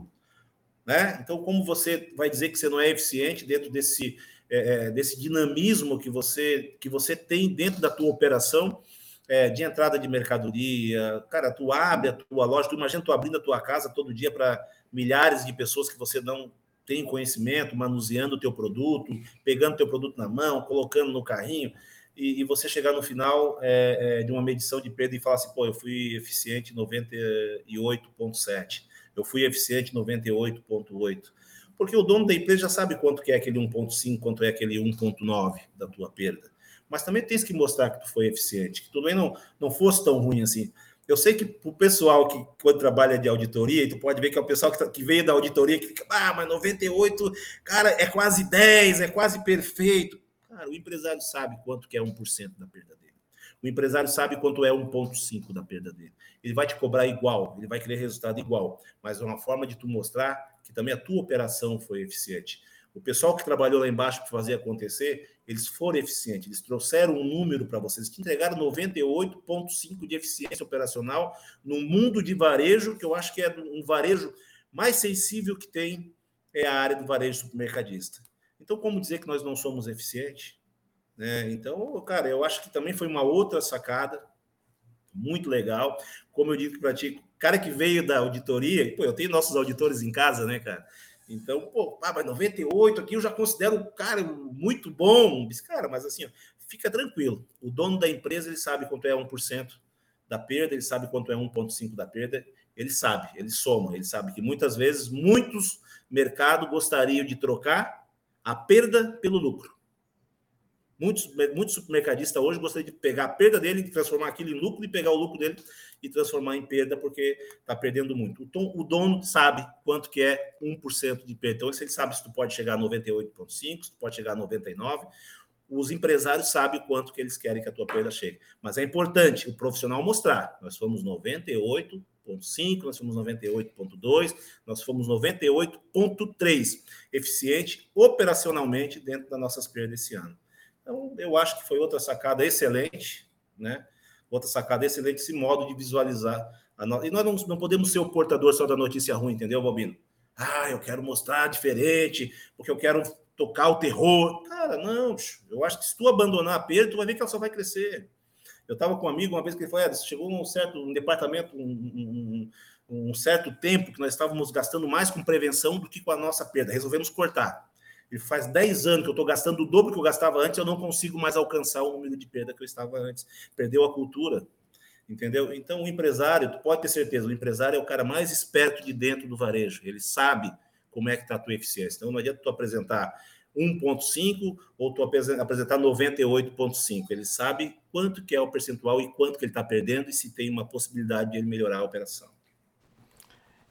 Né? Então, como você vai dizer que você não é eficiente dentro desse, é, desse dinamismo que você, que você tem dentro da tua operação é, de entrada de mercadoria? Cara, tu abre a tua loja, tu imagina tu abrindo a tua casa todo dia para milhares de pessoas que você não tem conhecimento, manuseando o teu produto, pegando o teu produto na mão, colocando no carrinho, e, e você chegar no final é, é, de uma medição de perda e falar assim, pô, eu fui eficiente 98,7, eu fui eficiente 98,8. Porque o dono da empresa já sabe quanto que é aquele 1,5, quanto é aquele 1,9 da tua perda. Mas também tens que mostrar que tu foi eficiente, que tu também não, não fosse tão ruim assim. Eu sei que o pessoal que quando trabalha de auditoria, e tu pode ver que é o pessoal que, tá, que veio da auditoria que fica, ah, mas 98, cara, é quase 10, é quase perfeito. Cara, o empresário sabe quanto que é 1% da perda dele. O empresário sabe quanto é 1,5% da perda dele. Ele vai te cobrar igual, ele vai querer resultado igual, mas é uma forma de tu mostrar que também a tua operação foi eficiente. O pessoal que trabalhou lá embaixo para fazer acontecer, eles foram eficientes, eles trouxeram um número para vocês, te entregaram 98,5% de eficiência operacional no mundo de varejo, que eu acho que é um varejo mais sensível que tem é a área do varejo supermercadista. Então, como dizer que nós não somos eficientes? Né? Então, cara, eu acho que também foi uma outra sacada muito legal. Como eu digo para ti, cara que veio da auditoria, pô, eu tenho nossos auditores em casa, né, cara? Então, pô, ah, mas 98 aqui eu já considero um cara muito bom. Cara, mas assim, ó, fica tranquilo. O dono da empresa, ele sabe quanto é 1% da perda, ele sabe quanto é 1,5% da perda, ele sabe, ele soma, ele sabe que muitas vezes muitos mercados gostariam de trocar a perda pelo lucro. Muitos, muitos supermercadistas hoje gostariam de pegar a perda dele e transformar aquilo em lucro e pegar o lucro dele e transformar em perda porque está perdendo muito. Então, o dono sabe quanto que é 1% de perda. Então, ele sabe se tu pode chegar a 98,5%, se tu pode chegar a 99%. Os empresários sabem quanto que eles querem que a tua perda chegue. Mas é importante o profissional mostrar. Nós fomos 98,5%, nós fomos 98,2%, nós fomos 98,3% eficiente operacionalmente dentro das nossas perdas esse ano. Então, eu acho que foi outra sacada excelente, né? Outra sacada excelente esse modo de visualizar. No... E nós não, não podemos ser o portador só da notícia ruim, entendeu, Bobino? Ah, eu quero mostrar diferente, porque eu quero tocar o terror. Cara, não, eu acho que se tu abandonar a perda, tu vai ver que ela só vai crescer. Eu estava com um amigo uma vez que ele falou: é, chegou um certo um departamento, um, um, um, certo tempo que nós estávamos gastando mais com prevenção do que com a nossa perda. Resolvemos cortar. E faz 10 anos que eu estou gastando o dobro que eu gastava antes, eu não consigo mais alcançar o número de perda que eu estava antes. Perdeu a cultura. Entendeu? Então, o empresário, tu pode ter certeza, o empresário é o cara mais esperto de dentro do varejo. Ele sabe como é que está a tua eficiência. Então, não adianta tu apresentar 1,5 ou tu apresentar 98,5. Ele sabe quanto que é o percentual e quanto que ele está perdendo e se tem uma possibilidade de ele melhorar a operação.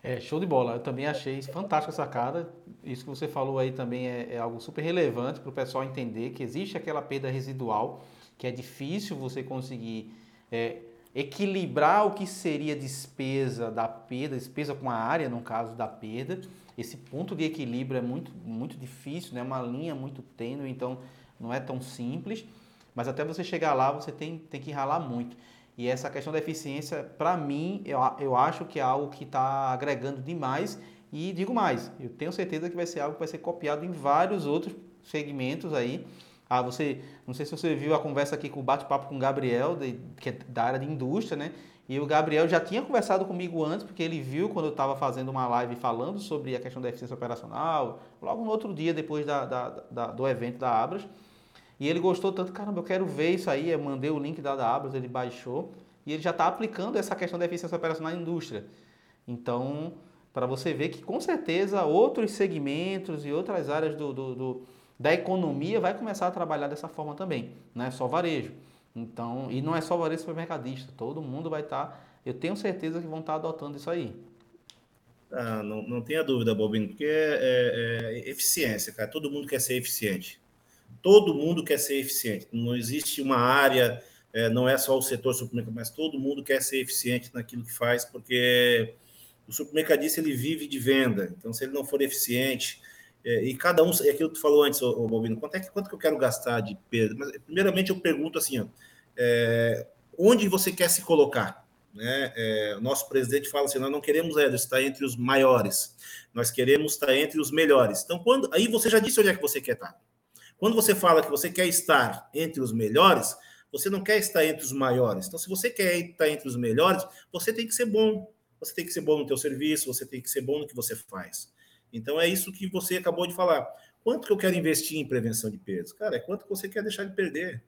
É, show de bola. Eu também achei fantástica essa sacada. Isso que você falou aí também é, é algo super relevante para o pessoal entender que existe aquela perda residual, que é difícil você conseguir é, equilibrar o que seria despesa da perda, despesa com a área, no caso da perda. Esse ponto de equilíbrio é muito, muito difícil, né? uma linha muito tênue, então não é tão simples. Mas até você chegar lá, você tem, tem que ralar muito. E essa questão da eficiência, para mim, eu, eu acho que é algo que está agregando demais. E digo mais, eu tenho certeza que vai ser algo que vai ser copiado em vários outros segmentos aí. Ah, você, não sei se você viu a conversa aqui com o bate-papo com o Gabriel, de, que é da área de indústria, né? E o Gabriel já tinha conversado comigo antes, porque ele viu quando eu estava fazendo uma live falando sobre a questão da eficiência operacional, logo no outro dia depois da, da, da do evento da Abras. E ele gostou tanto, caramba, eu quero ver isso aí. Eu mandei o link da, Abras, ele baixou. E ele já está aplicando essa questão da eficiência operacional na indústria. Então, para você ver que com certeza outros segmentos e outras áreas do, do, do, da economia vai começar a trabalhar dessa forma também. Não é só varejo. Então, e não é só varejo supermercadista. Todo mundo vai estar. Tá, eu tenho certeza que vão estar tá adotando isso aí. Ah, não, não tenha dúvida, Bobinho, porque é, é, é eficiência, cara. Todo mundo quer ser eficiente. Todo mundo quer ser eficiente. Não existe uma área, é, não é só o setor supermercado, mas todo mundo quer ser eficiente naquilo que faz, porque o supermercadista ele vive de venda. Então, se ele não for eficiente, é, e cada um, é aquilo que tu falou antes, ô, ô Bobino, quanto é que quanto que eu quero gastar de perda? Mas, primeiramente, eu pergunto assim, ó, é, onde você quer se colocar? Né? É, nosso presidente fala assim: nós não queremos é, estar entre os maiores, nós queremos estar entre os melhores. Então, quando aí você já disse onde é que você quer estar. Quando você fala que você quer estar entre os melhores, você não quer estar entre os maiores. Então, se você quer estar entre os melhores, você tem que ser bom. Você tem que ser bom no teu serviço, você tem que ser bom no que você faz. Então, é isso que você acabou de falar. Quanto que eu quero investir em prevenção de perdas? Cara, é quanto que você quer deixar de perder.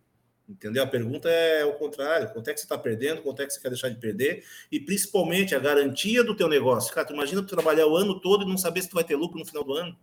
Entendeu? A pergunta é o contrário. Quanto é que você está perdendo? Quanto é que você quer deixar de perder? E principalmente a garantia do teu negócio. Cara, tu imagina tu trabalhar o ano todo e não saber se tu vai ter lucro no final do ano.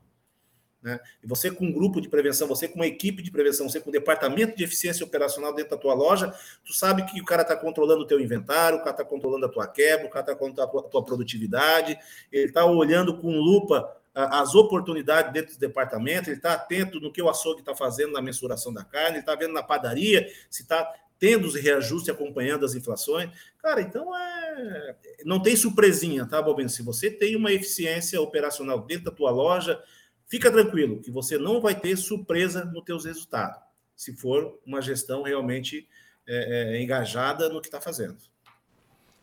Né? E você com um grupo de prevenção, você com uma equipe de prevenção, você com um departamento de eficiência operacional dentro da tua loja, tu sabe que o cara está controlando o teu inventário, o cara está controlando a tua quebra, o cara está controlando a tua produtividade, ele está olhando com lupa as oportunidades dentro do departamento, ele está atento no que o açougue está fazendo na mensuração da carne, ele está vendo na padaria se está tendo os reajustes acompanhando as inflações. Cara, então é... não tem surpresinha, tá, Bobino? Se você tem uma eficiência operacional dentro da tua loja, fica tranquilo que você não vai ter surpresa nos teus resultados, se for uma gestão realmente é, é, engajada no que está fazendo.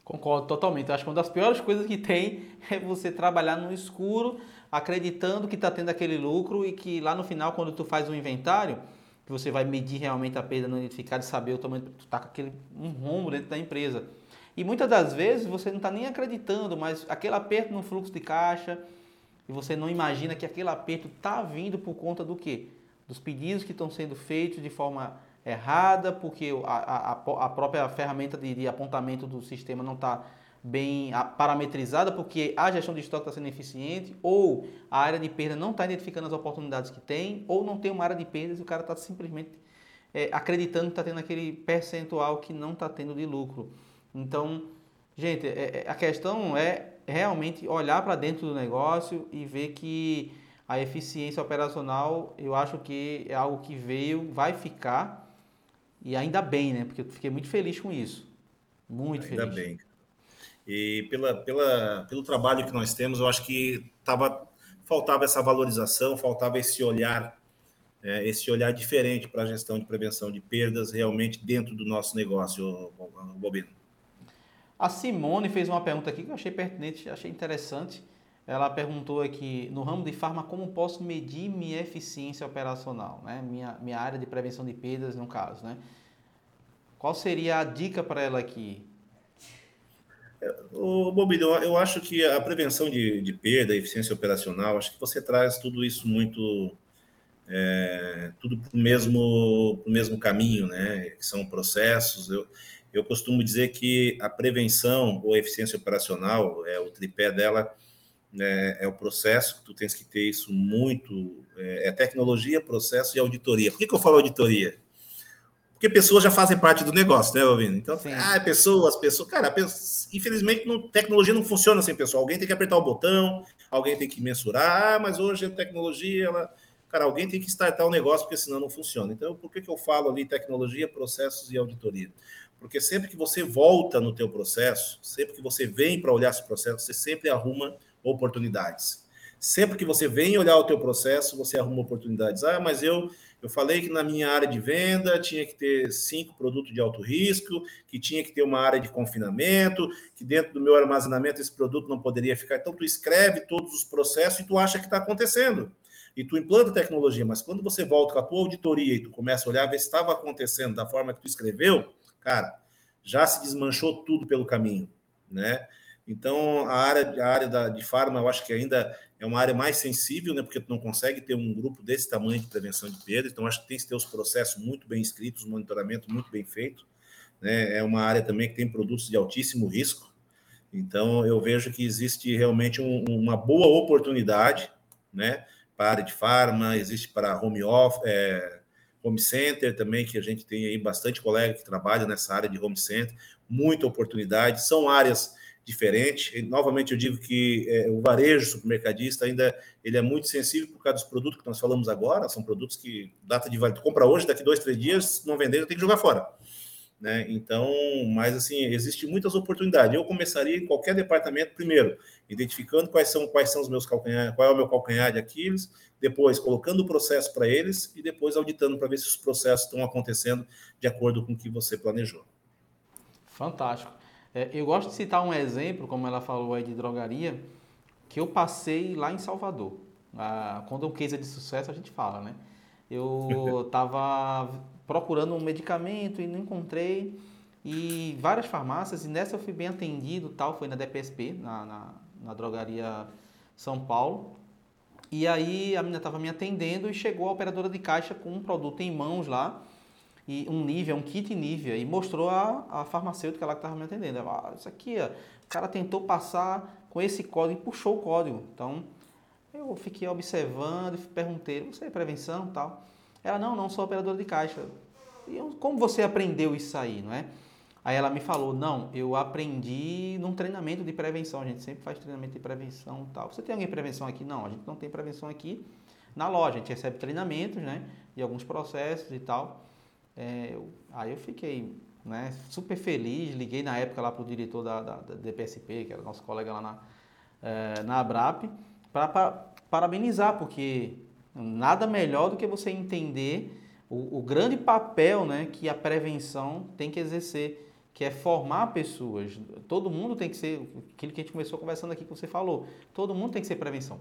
Concordo totalmente. acho que uma das piores coisas que tem é você trabalhar no escuro, acreditando que está tendo aquele lucro e que lá no final, quando tu faz um inventário, que você vai medir realmente a perda no identificado e saber o tamanho, tu está com aquele um rombo dentro da empresa. E muitas das vezes você não está nem acreditando, mas aquele aperto no fluxo de caixa, e você não imagina que aquele aperto está vindo por conta do quê? Dos pedidos que estão sendo feitos de forma errada, porque a, a, a própria ferramenta de, de, apontamento do sistema não está bem parametrizada, porque a gestão de estoque está sendo eficiente, ou a área de perda não está identificando as oportunidades que tem, ou não tem uma área de perdas e o cara está simplesmente é, acreditando que está tendo aquele percentual que não está tendo de lucro. Então, gente, é, é a questão é realmente olhar para dentro do negócio e ver que a eficiência operacional, eu acho que é algo que veio, vai ficar, e ainda bem, né? Porque eu fiquei muito feliz com isso. Muito ainda feliz. Ainda bem. E pela, pela, pelo trabalho que nós temos, eu acho que tava, faltava essa valorização, faltava esse olhar, é, esse olhar diferente para a gestão de prevenção de perdas realmente dentro do nosso negócio, Bobino. A Simone fez uma pergunta aqui que eu achei pertinente, achei interessante. Ela perguntou aqui, no ramo de farma, como posso medir minha eficiência operacional, né? minha, minha área de prevenção de perdas, no caso. Né? Qual seria a dica para ela aqui? O Bobilho, eu acho que a prevenção de, de perda, eficiência operacional, acho que você traz tudo isso muito, é, tudo para o mesmo, mesmo caminho, né? São processos. Eu, eu costumo dizer que a prevenção ou eficiência operacional, é o tripé dela, é, é, o processo, tu tens que ter isso muito, é, é, tecnologia, processo e auditoria. Por que, que eu falo auditoria? Porque pessoas já fazem parte do negócio, né, Alvino? Então, Sim. ah, pessoas, pessoas, cara, infelizmente não, tecnologia não funciona sem pessoal. Alguém tem que apertar o botão, alguém tem que mensurar, ah, mas hoje a tecnologia, ela, cara, alguém tem que startar o negócio, porque senão não funciona. Então, por que, que eu falo ali tecnologia, processos e auditoria? Porque sempre que você volta no teu processo, sempre que você vem para olhar esse processo, você sempre arruma oportunidades. Sempre que você vem olhar o teu processo, você arruma oportunidades. Ah, mas eu eu falei que na minha área de venda tinha que ter cinco produtos de alto risco, que tinha que ter uma área de confinamento, que dentro do meu armazenamento esse produto não poderia ficar. Então tu escreve todos os processos e tu acha que está acontecendo. E tu implanta tecnologia, mas quando você volta com a tua auditoria e tu começa a olhar, ver se estava acontecendo da forma que tu escreveu, cara, já se desmanchou tudo pelo caminho, né? Então, a área, a área da, de farma, eu acho que ainda é uma área mais sensível, né? Porque tu não consegue ter um grupo desse tamanho de prevenção de perda. Então, acho que tem que ter os processos muito bem escritos, monitoramento muito bem feito. Né? É uma área também que tem produtos de altíssimo risco. Então, eu vejo que existe realmente um, uma boa oportunidade, né? Para a área de farma, existe para home office, é, home center também, que a gente tem aí bastante colega que trabalha nessa área de home center, muita oportunidade, são áreas diferentes. E, novamente eu digo que é, o varejo supermercadista ainda ele é muito sensível por causa dos produtos que nós falamos agora, são produtos que data de validade, compra hoje, daqui dois, três dias, não vender, tem que jogar fora. Né? Então, mas assim, existe muitas oportunidades. Eu começaria em qualquer departamento, primeiro, identificando quais são quais são os meus calcanhares, qual é o meu calcanhar de Aquiles, depois colocando o processo para eles e depois auditando para ver se os processos estão acontecendo de acordo com o que você planejou. Fantástico. É, eu gosto de citar um exemplo, como ela falou aí de drogaria, que eu passei lá em Salvador. Ah, quando um case é de sucesso, a gente fala, né? Eu estava procurando um medicamento e não encontrei. E várias farmácias, e nessa eu fui bem atendido, tal, foi na DPSP, na, na, na drogaria São Paulo. E aí a menina estava me atendendo e chegou a operadora de caixa com um produto em mãos lá, e um Nivea, um kit Nivea, e mostrou a, a farmacêutica lá que estava me atendendo. Ela, ah, isso aqui, ó, o cara tentou passar com esse código e puxou o código. Então, eu fiquei observando e perguntei, você é prevenção tal? Ela, não, não sou operadora de caixa. E eu, como você aprendeu isso aí, não é? Aí ela me falou, não, eu aprendi num treinamento de prevenção, a gente sempre faz treinamento de prevenção tal. Você tem alguém prevenção aqui? Não, a gente não tem prevenção aqui na loja, a gente recebe treinamentos, né, de alguns processos e tal. É, eu, aí eu fiquei né, super feliz, liguei na época lá para o diretor da, da, da, DPSP, que era nosso colega lá na, é, na ABRAP, para parabenizar, porque nada melhor do que você entender o, o, grande papel né, que a prevenção tem que exercer, que é formar pessoas. Todo mundo tem que ser, aquilo que a gente começou conversando aqui que você falou, todo mundo tem que ser prevenção.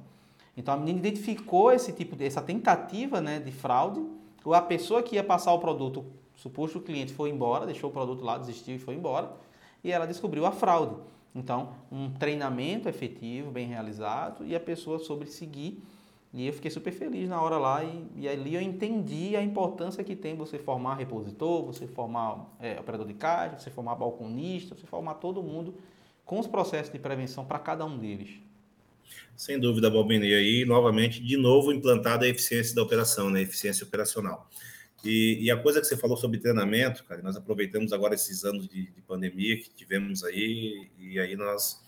Então a menina identificou esse tipo de, essa tentativa né, de fraude, ou a pessoa que ia passar o produto, suposto o cliente foi embora, deixou o produto lá, desistiu e foi embora, e ela descobriu a fraude. Então, um treinamento efetivo, bem realizado, e a pessoa soube seguir. E eu fiquei super feliz na hora lá, e, e ali eu entendi a importância que tem você formar repositor, você formar é, operador de caixa, você formar balconista, você formar todo mundo com os processos de prevenção para cada um deles. Sem dúvida, Balbini. E aí, novamente, de novo, implantada a eficiência da operação, né? eficiência operacional. E, e, a coisa que você falou sobre treinamento, cara, nós aproveitamos agora esses anos de, de pandemia que tivemos aí, e aí nós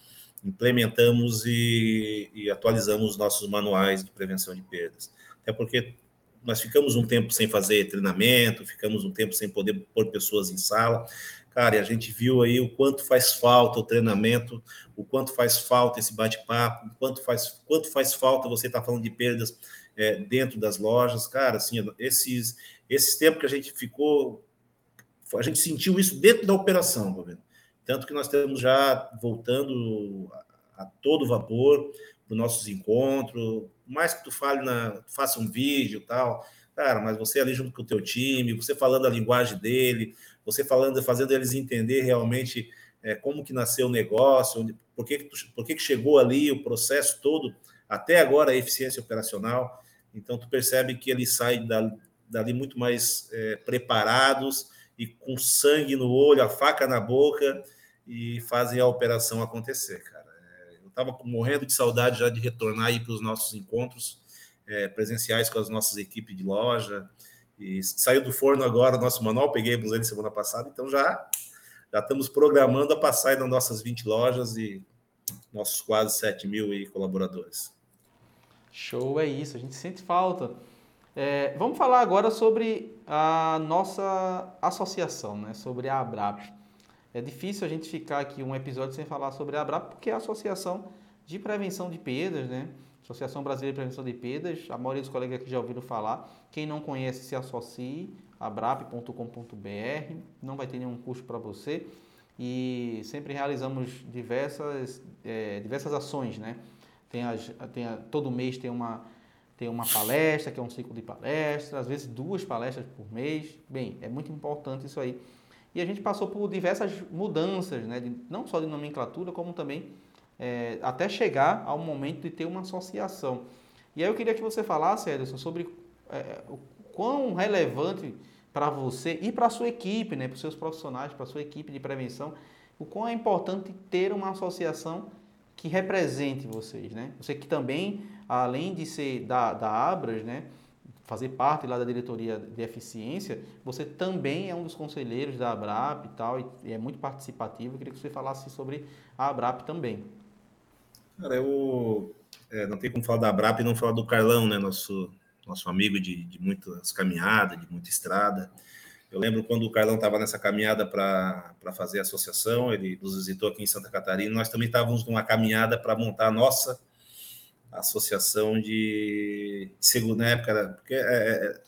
implementamos e, e, atualizamos nossos manuais de prevenção de perdas. Até porque nós ficamos um tempo sem fazer treinamento, ficamos um tempo sem poder pôr pessoas em sala, Cara, e a gente viu aí o quanto faz falta o treinamento, o quanto faz falta esse bate-papo, o quanto faz, quanto faz falta você estar tá falando de perdas é, dentro das lojas. Cara, assim, esses, esses tempos que a gente ficou, a gente sentiu isso dentro da operação, governo. Tanto que nós estamos já voltando a, todo vapor para os nossos encontros. Mais que tu fale na, faça um vídeo tal, cara, mas você ali junto com o teu time, você falando a linguagem dele, você falando, fazendo eles entender realmente é, como que nasceu o negócio, onde, por, que, que, por que, que chegou ali o processo todo, até agora a eficiência operacional. Então, tu percebe que eles saem dali muito mais é, preparados e com sangue no olho, a faca na boca e fazem a operação acontecer, cara. É, eu estava morrendo de saudade já de retornar aí para os nossos encontros é, presenciais com as nossas equipes de loja, e saiu do forno agora o nosso manual, peguemos ele semana passada, então já, já estamos programando a passar nas nossas 20 lojas e nossos quase 7 mil colaboradores. Show, é isso, a gente sente falta. É, vamos falar agora sobre a nossa associação, né? sobre a ABRAP. É difícil a gente ficar aqui um episódio sem falar sobre a ABRAP, porque é a Associação de Prevenção de Perdas, né? Associação Brasileira de Prevenção de Perdas, a maioria dos colegas aqui já ouviram falar. Quem não conhece, se associe, abrap.com.br, não vai ter nenhum custo para você. E sempre realizamos diversas, é, diversas ações, né? Tem as, tem a, todo mês tem uma, tem uma palestra, que é um ciclo de palestras, às vezes duas palestras por mês. Bem, é muito importante isso aí. E a gente passou por diversas mudanças, né? De, não só de nomenclatura, como também é, até chegar ao momento de ter uma associação. E aí eu queria que você falasse, Ederson, sobre é, o quão relevante para você e para a sua equipe, né, para os seus profissionais, para a sua equipe de prevenção, o quão é importante ter uma associação que represente vocês, né? Você que também, além de ser da, da Abras, né, fazer parte lá da diretoria de eficiência, você também é um dos conselheiros da Abrap e tal, e é muito participativo. Eu queria que você falasse sobre a Abrap também. Cara, eu é, não tem como falar da Abrap e não falar do Carlão, né? Nosso, nosso amigo de, de muitas caminhadas, de muita estrada. Eu lembro quando o Carlão estava nessa caminhada para fazer a associação, ele nos visitou aqui em Santa Catarina, nós também estávamos numa caminhada para montar a nossa associação de seguro na época, porque é, é,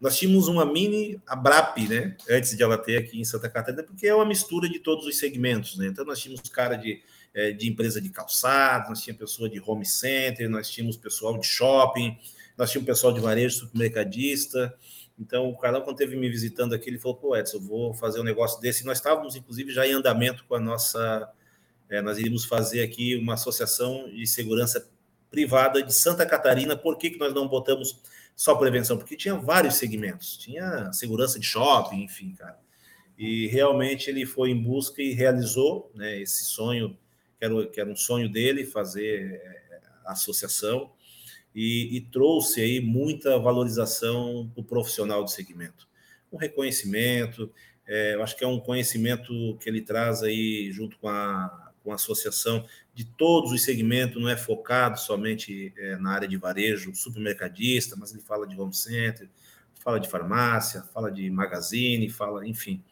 nós tínhamos uma mini Abrap, né? Antes de ela ter aqui em Santa Catarina, porque é uma mistura de todos os segmentos, né? Então nós tínhamos cara de, é, de empresa de calçado, nós tínhamos pessoa de home center, nós tínhamos pessoal de shopping, nós tínhamos pessoal de varejo, supermercadista. Então o Carlão, quando teve me visitando aqui, ele falou: pô, Edson, eu vou fazer um negócio desse. E nós estávamos, inclusive, já em andamento com a nossa. É, nós iríamos fazer aqui uma associação de segurança privada de Santa Catarina. Por que, que nós não botamos só prevenção? Porque tinha vários segmentos. Tinha segurança de shopping, enfim, cara. E realmente ele foi em busca e realizou né, esse sonho, que era, que era um sonho dele, fazer a associação. E, e, trouxe aí muita valorização do profissional do segmento. Um reconhecimento, é, eu acho que é um conhecimento que ele traz aí junto com a, com a associação de todos os segmentos, não é focado somente é, na área de varejo, supermercadista, mas ele fala de home center, fala de farmácia, fala de magazine, fala, enfim.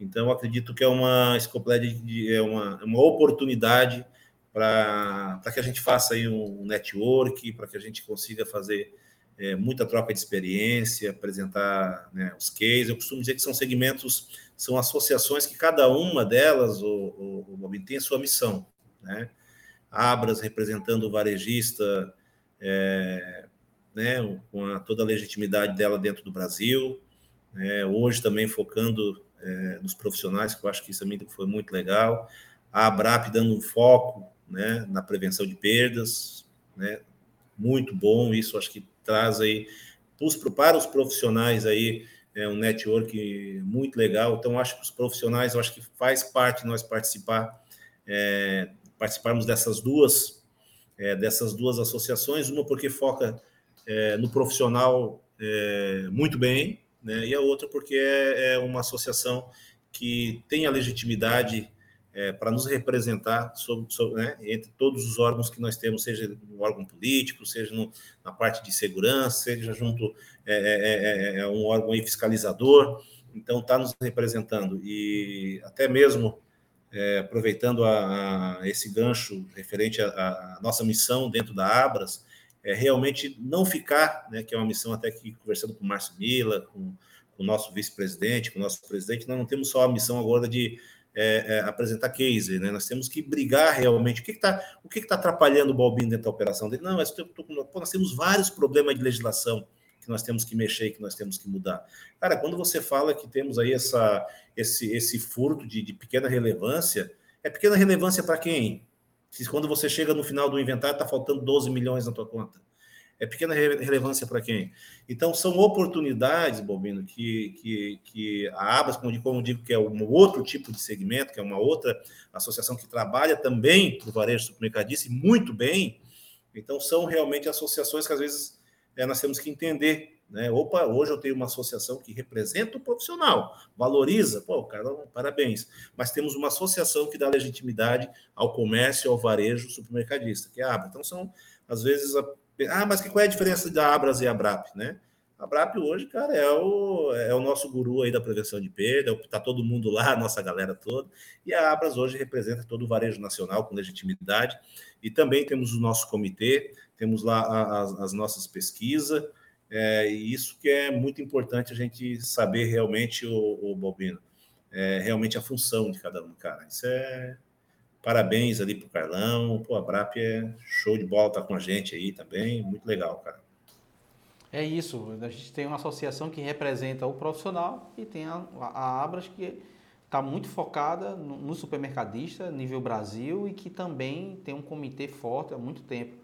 Então, acredito que é uma é uma, uma oportunidade para que a gente faça aí um network, para que a gente consiga fazer é, muita troca de experiência, apresentar né, os cases. Eu costumo dizer que são segmentos, são associações que cada uma delas, o, o, o tem a sua missão. Né? Abras representando o varejista, é, né, com a, toda a legitimidade dela dentro do Brasil. É, hoje também focando é, nos profissionais, que eu acho que isso também foi muito legal. A Abrap dando um foco né, na prevenção de perdas, né, muito bom. Isso acho que traz aí para os profissionais aí é um network muito legal. Então acho que os profissionais, acho que faz parte nós participar é, participarmos dessas duas é, dessas duas associações, uma porque foca é, no profissional é, muito bem, né, e a outra porque é, é uma associação que tem a legitimidade é, para nos representar sobre, sobre, né, entre todos os órgãos que nós temos, seja no órgão político, seja no, na parte de segurança, seja junto é, é, é um órgão fiscalizador, então está nos representando. E até mesmo é, aproveitando a, a, esse gancho referente à nossa missão dentro da Abras, é realmente não ficar, né, que é uma missão até que conversando com o Márcio Mila, com, com o nosso vice-presidente, com o nosso presidente, nós não temos só a missão agora de é, é, apresentar case, né? Nós temos que brigar realmente. O que está o que está atrapalhando o Balbino dentro da operação dele? Não, mas tô, tô, pô, nós temos vários problemas de legislação que nós temos que mexer, que nós temos que mudar. Cara, quando você fala que temos aí essa, esse, esse furto de, de pequena relevância, é pequena relevância para quem? Se quando você chega no final do inventário, está faltando 12 milhões na tua conta. É pequena relevância para quem? Então, são oportunidades, Bobino, que, que, que a Abas, como eu, como digo, que é um outro tipo de segmento, que é uma outra associação que trabalha também para o varejo supermercadista muito bem. Então, são realmente associações que às vezes é, nós temos que entender. Né? Opa, hoje eu tenho uma associação que representa o profissional, valoriza, pô, cara, parabéns. Mas temos uma associação que dá legitimidade ao comércio, ao varejo supermercadista, que é a ABRA. Então, são, às vezes, a, ah, mas qual é a diferença da Abras e Abrap, né? A Abrap hoje, cara, é o, é o nosso guru aí da prevenção de perda, é está todo mundo lá, a nossa galera toda. E a Abras hoje representa todo o varejo nacional com legitimidade. E também temos o nosso comitê, temos lá as, as nossas pesquisas, é, e isso que é muito importante a gente saber realmente, o, o Bobino, é, realmente a função de cada um, cara. Isso é Parabéns ali pro Carlão. Pô, a Brap é show de bola, tá com a gente aí também. Muito legal, cara. É isso. A gente tem uma associação que representa o profissional e tem a, a Abras que está muito focada no, no, supermercadista, nível Brasil, e que também tem um comitê forte há muito tempo.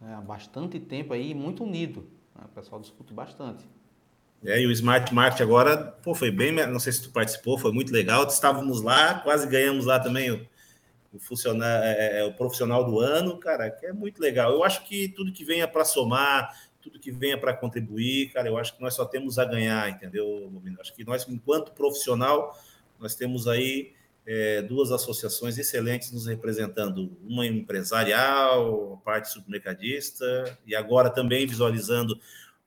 Né? Há bastante tempo aí, muito unido. Né? O pessoal discute bastante. É, e o Smart Market agora, pô, foi bem, não sei se tu participou, foi muito legal. Estávamos lá, quase ganhamos lá também o, funcionar, é, é, é, o profissional do ano, cara, que é muito legal. Eu acho que tudo que venha para somar, tudo que venha para contribuir, cara, eu acho que nós só temos a ganhar, entendeu, Bobino? Acho que nós, enquanto profissional, nós temos aí é, duas associações excelentes nos representando, uma empresarial, a parte supermercadista, e agora também visualizando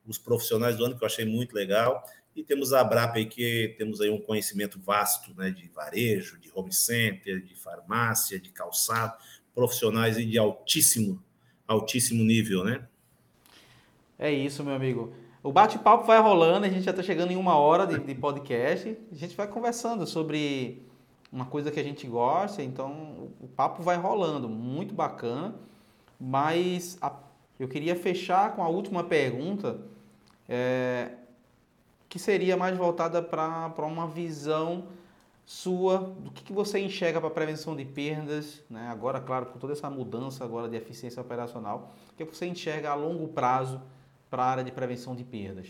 os profissionais do ano, que eu achei muito legal. E temos a Abrap aí, que temos aí um conhecimento vasto né, de varejo, de home center, de farmácia, de calçado, profissionais de altíssimo, altíssimo nível, né? É isso, meu amigo. O bate-papo vai rolando, a gente já está chegando em uma hora de, de, podcast. A gente vai conversando sobre uma coisa que a gente gosta, então o papo vai rolando, muito bacana. Mas a, eu queria fechar com a última pergunta, é, que seria mais voltada para uma visão sua do que, que você enxerga para prevenção de perdas, né? agora, claro, com toda essa mudança agora de eficiência operacional, o que você enxerga a longo prazo para a área de prevenção de perdas?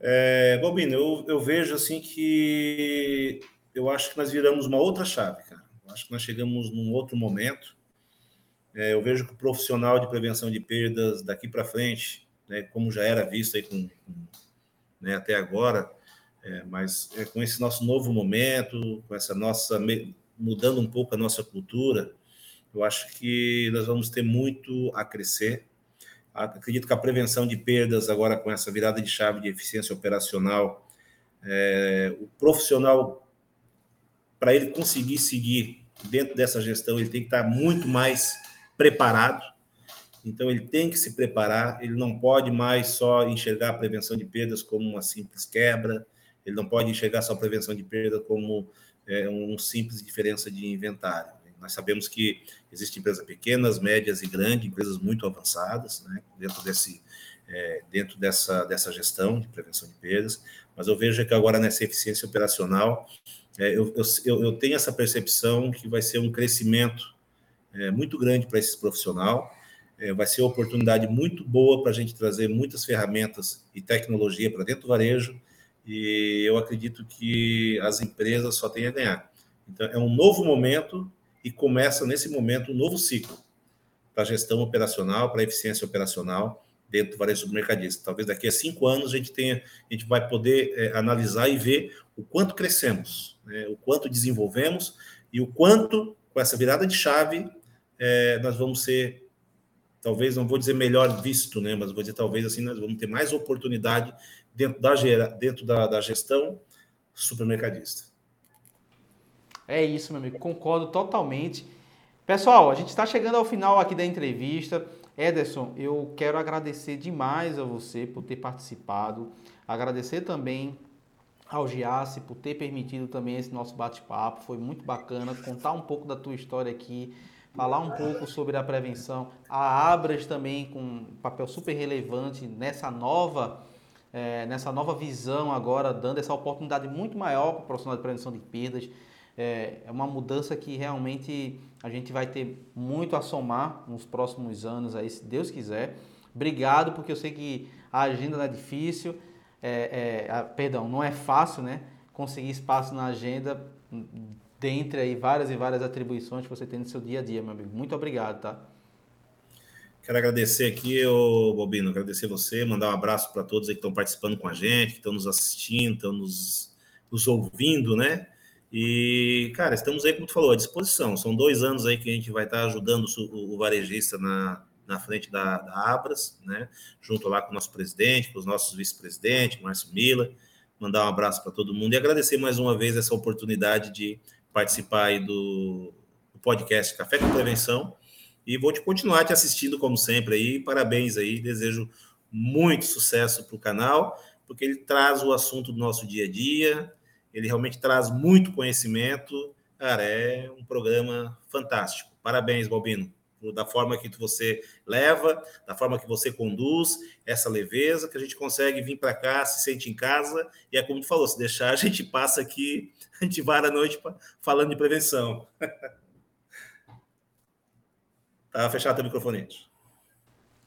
É, Bobino, eu, eu vejo assim que eu acho que nós viramos uma outra chave, cara. Eu acho que nós chegamos num outro momento. É, eu vejo que o profissional de prevenção de perdas daqui para frente, né, como já era visto aí com, com né, até agora, é, mas é, com esse nosso novo momento, com essa nossa mudando um pouco a nossa cultura, eu acho que nós vamos ter muito a crescer. Acredito que a prevenção de perdas, agora com essa virada de chave de eficiência operacional, é, o profissional, para ele conseguir seguir dentro dessa gestão, ele tem que estar muito mais preparado. Então, ele tem que se preparar, ele não pode mais só enxergar a prevenção de perdas como uma simples quebra, ele não pode enxergar só a prevenção de perda como é, um simples diferença de inventário. Nós sabemos que existem empresas pequenas, médias e grandes, empresas muito avançadas, né, dentro, desse, é, dentro dessa, dessa gestão de prevenção de perdas, mas eu vejo que agora nessa eficiência operacional, é, eu, eu, eu, tenho essa percepção que vai ser um crescimento é, muito grande para esse profissional, é, vai ser uma oportunidade muito boa para a gente trazer muitas ferramentas e tecnologia para dentro do varejo, e eu acredito que as empresas só têm a ganhar. Então, é um novo momento e começa nesse momento um novo ciclo para a gestão operacional, para a eficiência operacional dentro do varejo mercadista. Talvez daqui a cinco anos a gente tenha, a gente vai poder é, analisar e ver o quanto crescemos, né, o quanto desenvolvemos e o quanto com essa virada de chave é, nós vamos ser, talvez não vou dizer melhor visto, né, mas vou dizer talvez assim nós vamos ter mais oportunidade dentro da, dentro da, da gestão supermercadista. É isso, meu amigo, concordo totalmente. Pessoal, a gente está chegando ao final aqui da entrevista. Ederson, eu quero agradecer demais a você por ter participado, agradecer também ao Giasse por ter permitido também esse nosso bate-papo, foi muito bacana contar um pouco da tua história aqui, falar um pouco sobre a prevenção, a Abras também com um papel super relevante nessa nova é, nessa nova visão agora, dando essa oportunidade muito maior para o profissional de prevenção de perdas. É, é uma mudança que realmente a gente vai ter muito a somar nos próximos anos aí, se Deus quiser. Obrigado, porque eu sei que a agenda não é difícil, é, é, a, perdão, não é fácil, né? Conseguir espaço na agenda dentre aí várias e várias atribuições que você tem no seu dia a dia, meu amigo. Muito obrigado, tá? Quero agradecer aqui, ô Bobino, agradecer você, mandar um abraço para todos que estão participando com a gente, que estão nos assistindo, estão nos, nos ouvindo, né? E, cara, estamos aí, como tu falou, à disposição. São dois anos aí que a gente vai estar ajudando o, varejista na, na frente da, da, Abras, né? Junto lá com o nosso presidente, com os nossos vice-presidentes, Márcio Mila. Mandar um abraço para todo mundo e agradecer mais uma vez essa oportunidade de participar aí do, do podcast Café com Prevenção e vou te continuar te assistindo como sempre aí. Parabéns aí, desejo muito sucesso para o canal, porque ele traz o assunto do nosso dia a dia, ele realmente traz muito conhecimento. Cara, é um programa fantástico. Parabéns, Balbino, da forma que você leva, da forma que você conduz, essa leveza que a gente consegue vir para cá, se sente em casa, e é como tu falou, se deixar, a gente passa aqui, a gente vara a noite falando de prevenção. Tá fechado o microfone.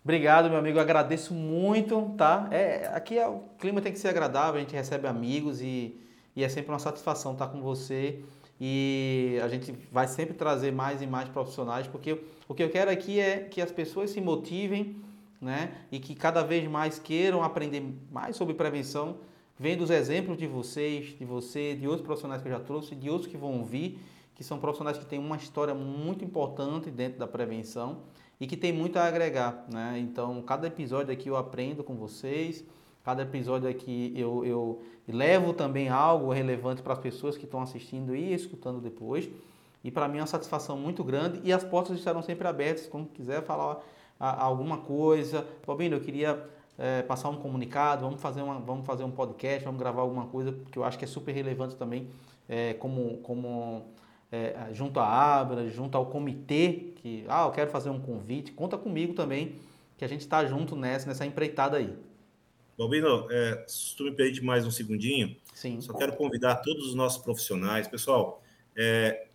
Obrigado, meu amigo. agradeço muito, tá? É, aqui é, o clima tem que ser agradável, a gente recebe amigos e, e é sempre uma satisfação estar com você. E a gente vai sempre trazer mais e mais profissionais, porque o que eu quero aqui é que as pessoas se motivem, né? E que cada vez mais queiram aprender mais sobre prevenção, vendo os exemplos de vocês, de você, de outros profissionais que eu já trouxe, de outros que vão vir que são profissionais que têm uma história muito importante dentro da prevenção e que tem muito a agregar, né? Então, cada episódio aqui eu aprendo com vocês, cada episódio aqui eu, eu levo também algo relevante para as pessoas que estão assistindo e escutando depois. E para mim é uma satisfação muito grande e as portas estarão sempre abertas, como quiser falar alguma coisa. Bobino, eu queria é, passar um comunicado, vamos fazer, uma, vamos fazer um podcast, vamos gravar alguma coisa que eu acho que é super relevante também, é, como, como é, junto à Abra, junto ao comitê, que, ah, eu quero fazer um convite, conta comigo também, que a gente está junto nessa, nessa empreitada aí. Balbino, é, se tu me permite mais um segundinho, Sim. só quero convidar todos os nossos profissionais, pessoal, é,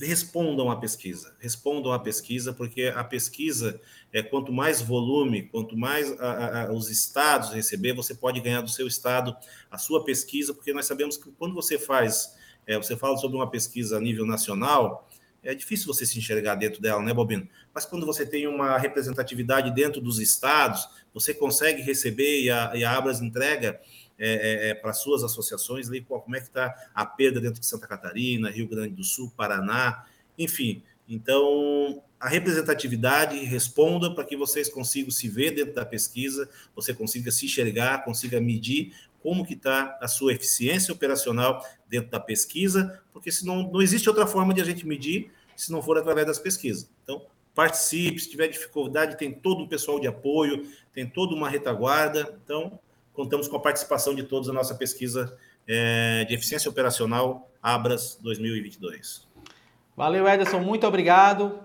respondam à pesquisa, respondam à pesquisa, porque a pesquisa, é, quanto mais volume, quanto mais a, a, os estados receber, você pode ganhar do seu estado a sua pesquisa, porque nós sabemos que quando você faz, é, você fala sobre uma pesquisa a nível nacional, é difícil você se enxergar dentro dela, né, Bobino? Mas quando você tem uma representatividade dentro dos estados, você consegue receber e a, e a Abras entrega é, é, é para suas associações, ali, como é que está a perda dentro de Santa Catarina, Rio Grande do Sul, Paraná, enfim. Então, a representatividade responda para que vocês consigam se ver dentro da pesquisa, você consiga se enxergar, consiga medir como que está a sua eficiência operacional dentro da pesquisa, porque senão não existe outra forma de a gente medir se não for através das pesquisas. Então, participe, se tiver dificuldade, tem todo um pessoal de apoio, tem toda uma retaguarda. Então, contamos com a participação de todos na nossa pesquisa é, de eficiência operacional Abras 2022. Valeu, Ederson, muito obrigado.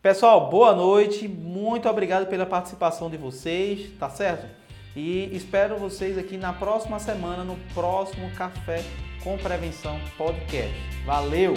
Pessoal, boa noite, muito obrigado pela participação de vocês, tá certo? E espero vocês aqui na próxima semana, no próximo Café com Prevenção Podcast. Valeu!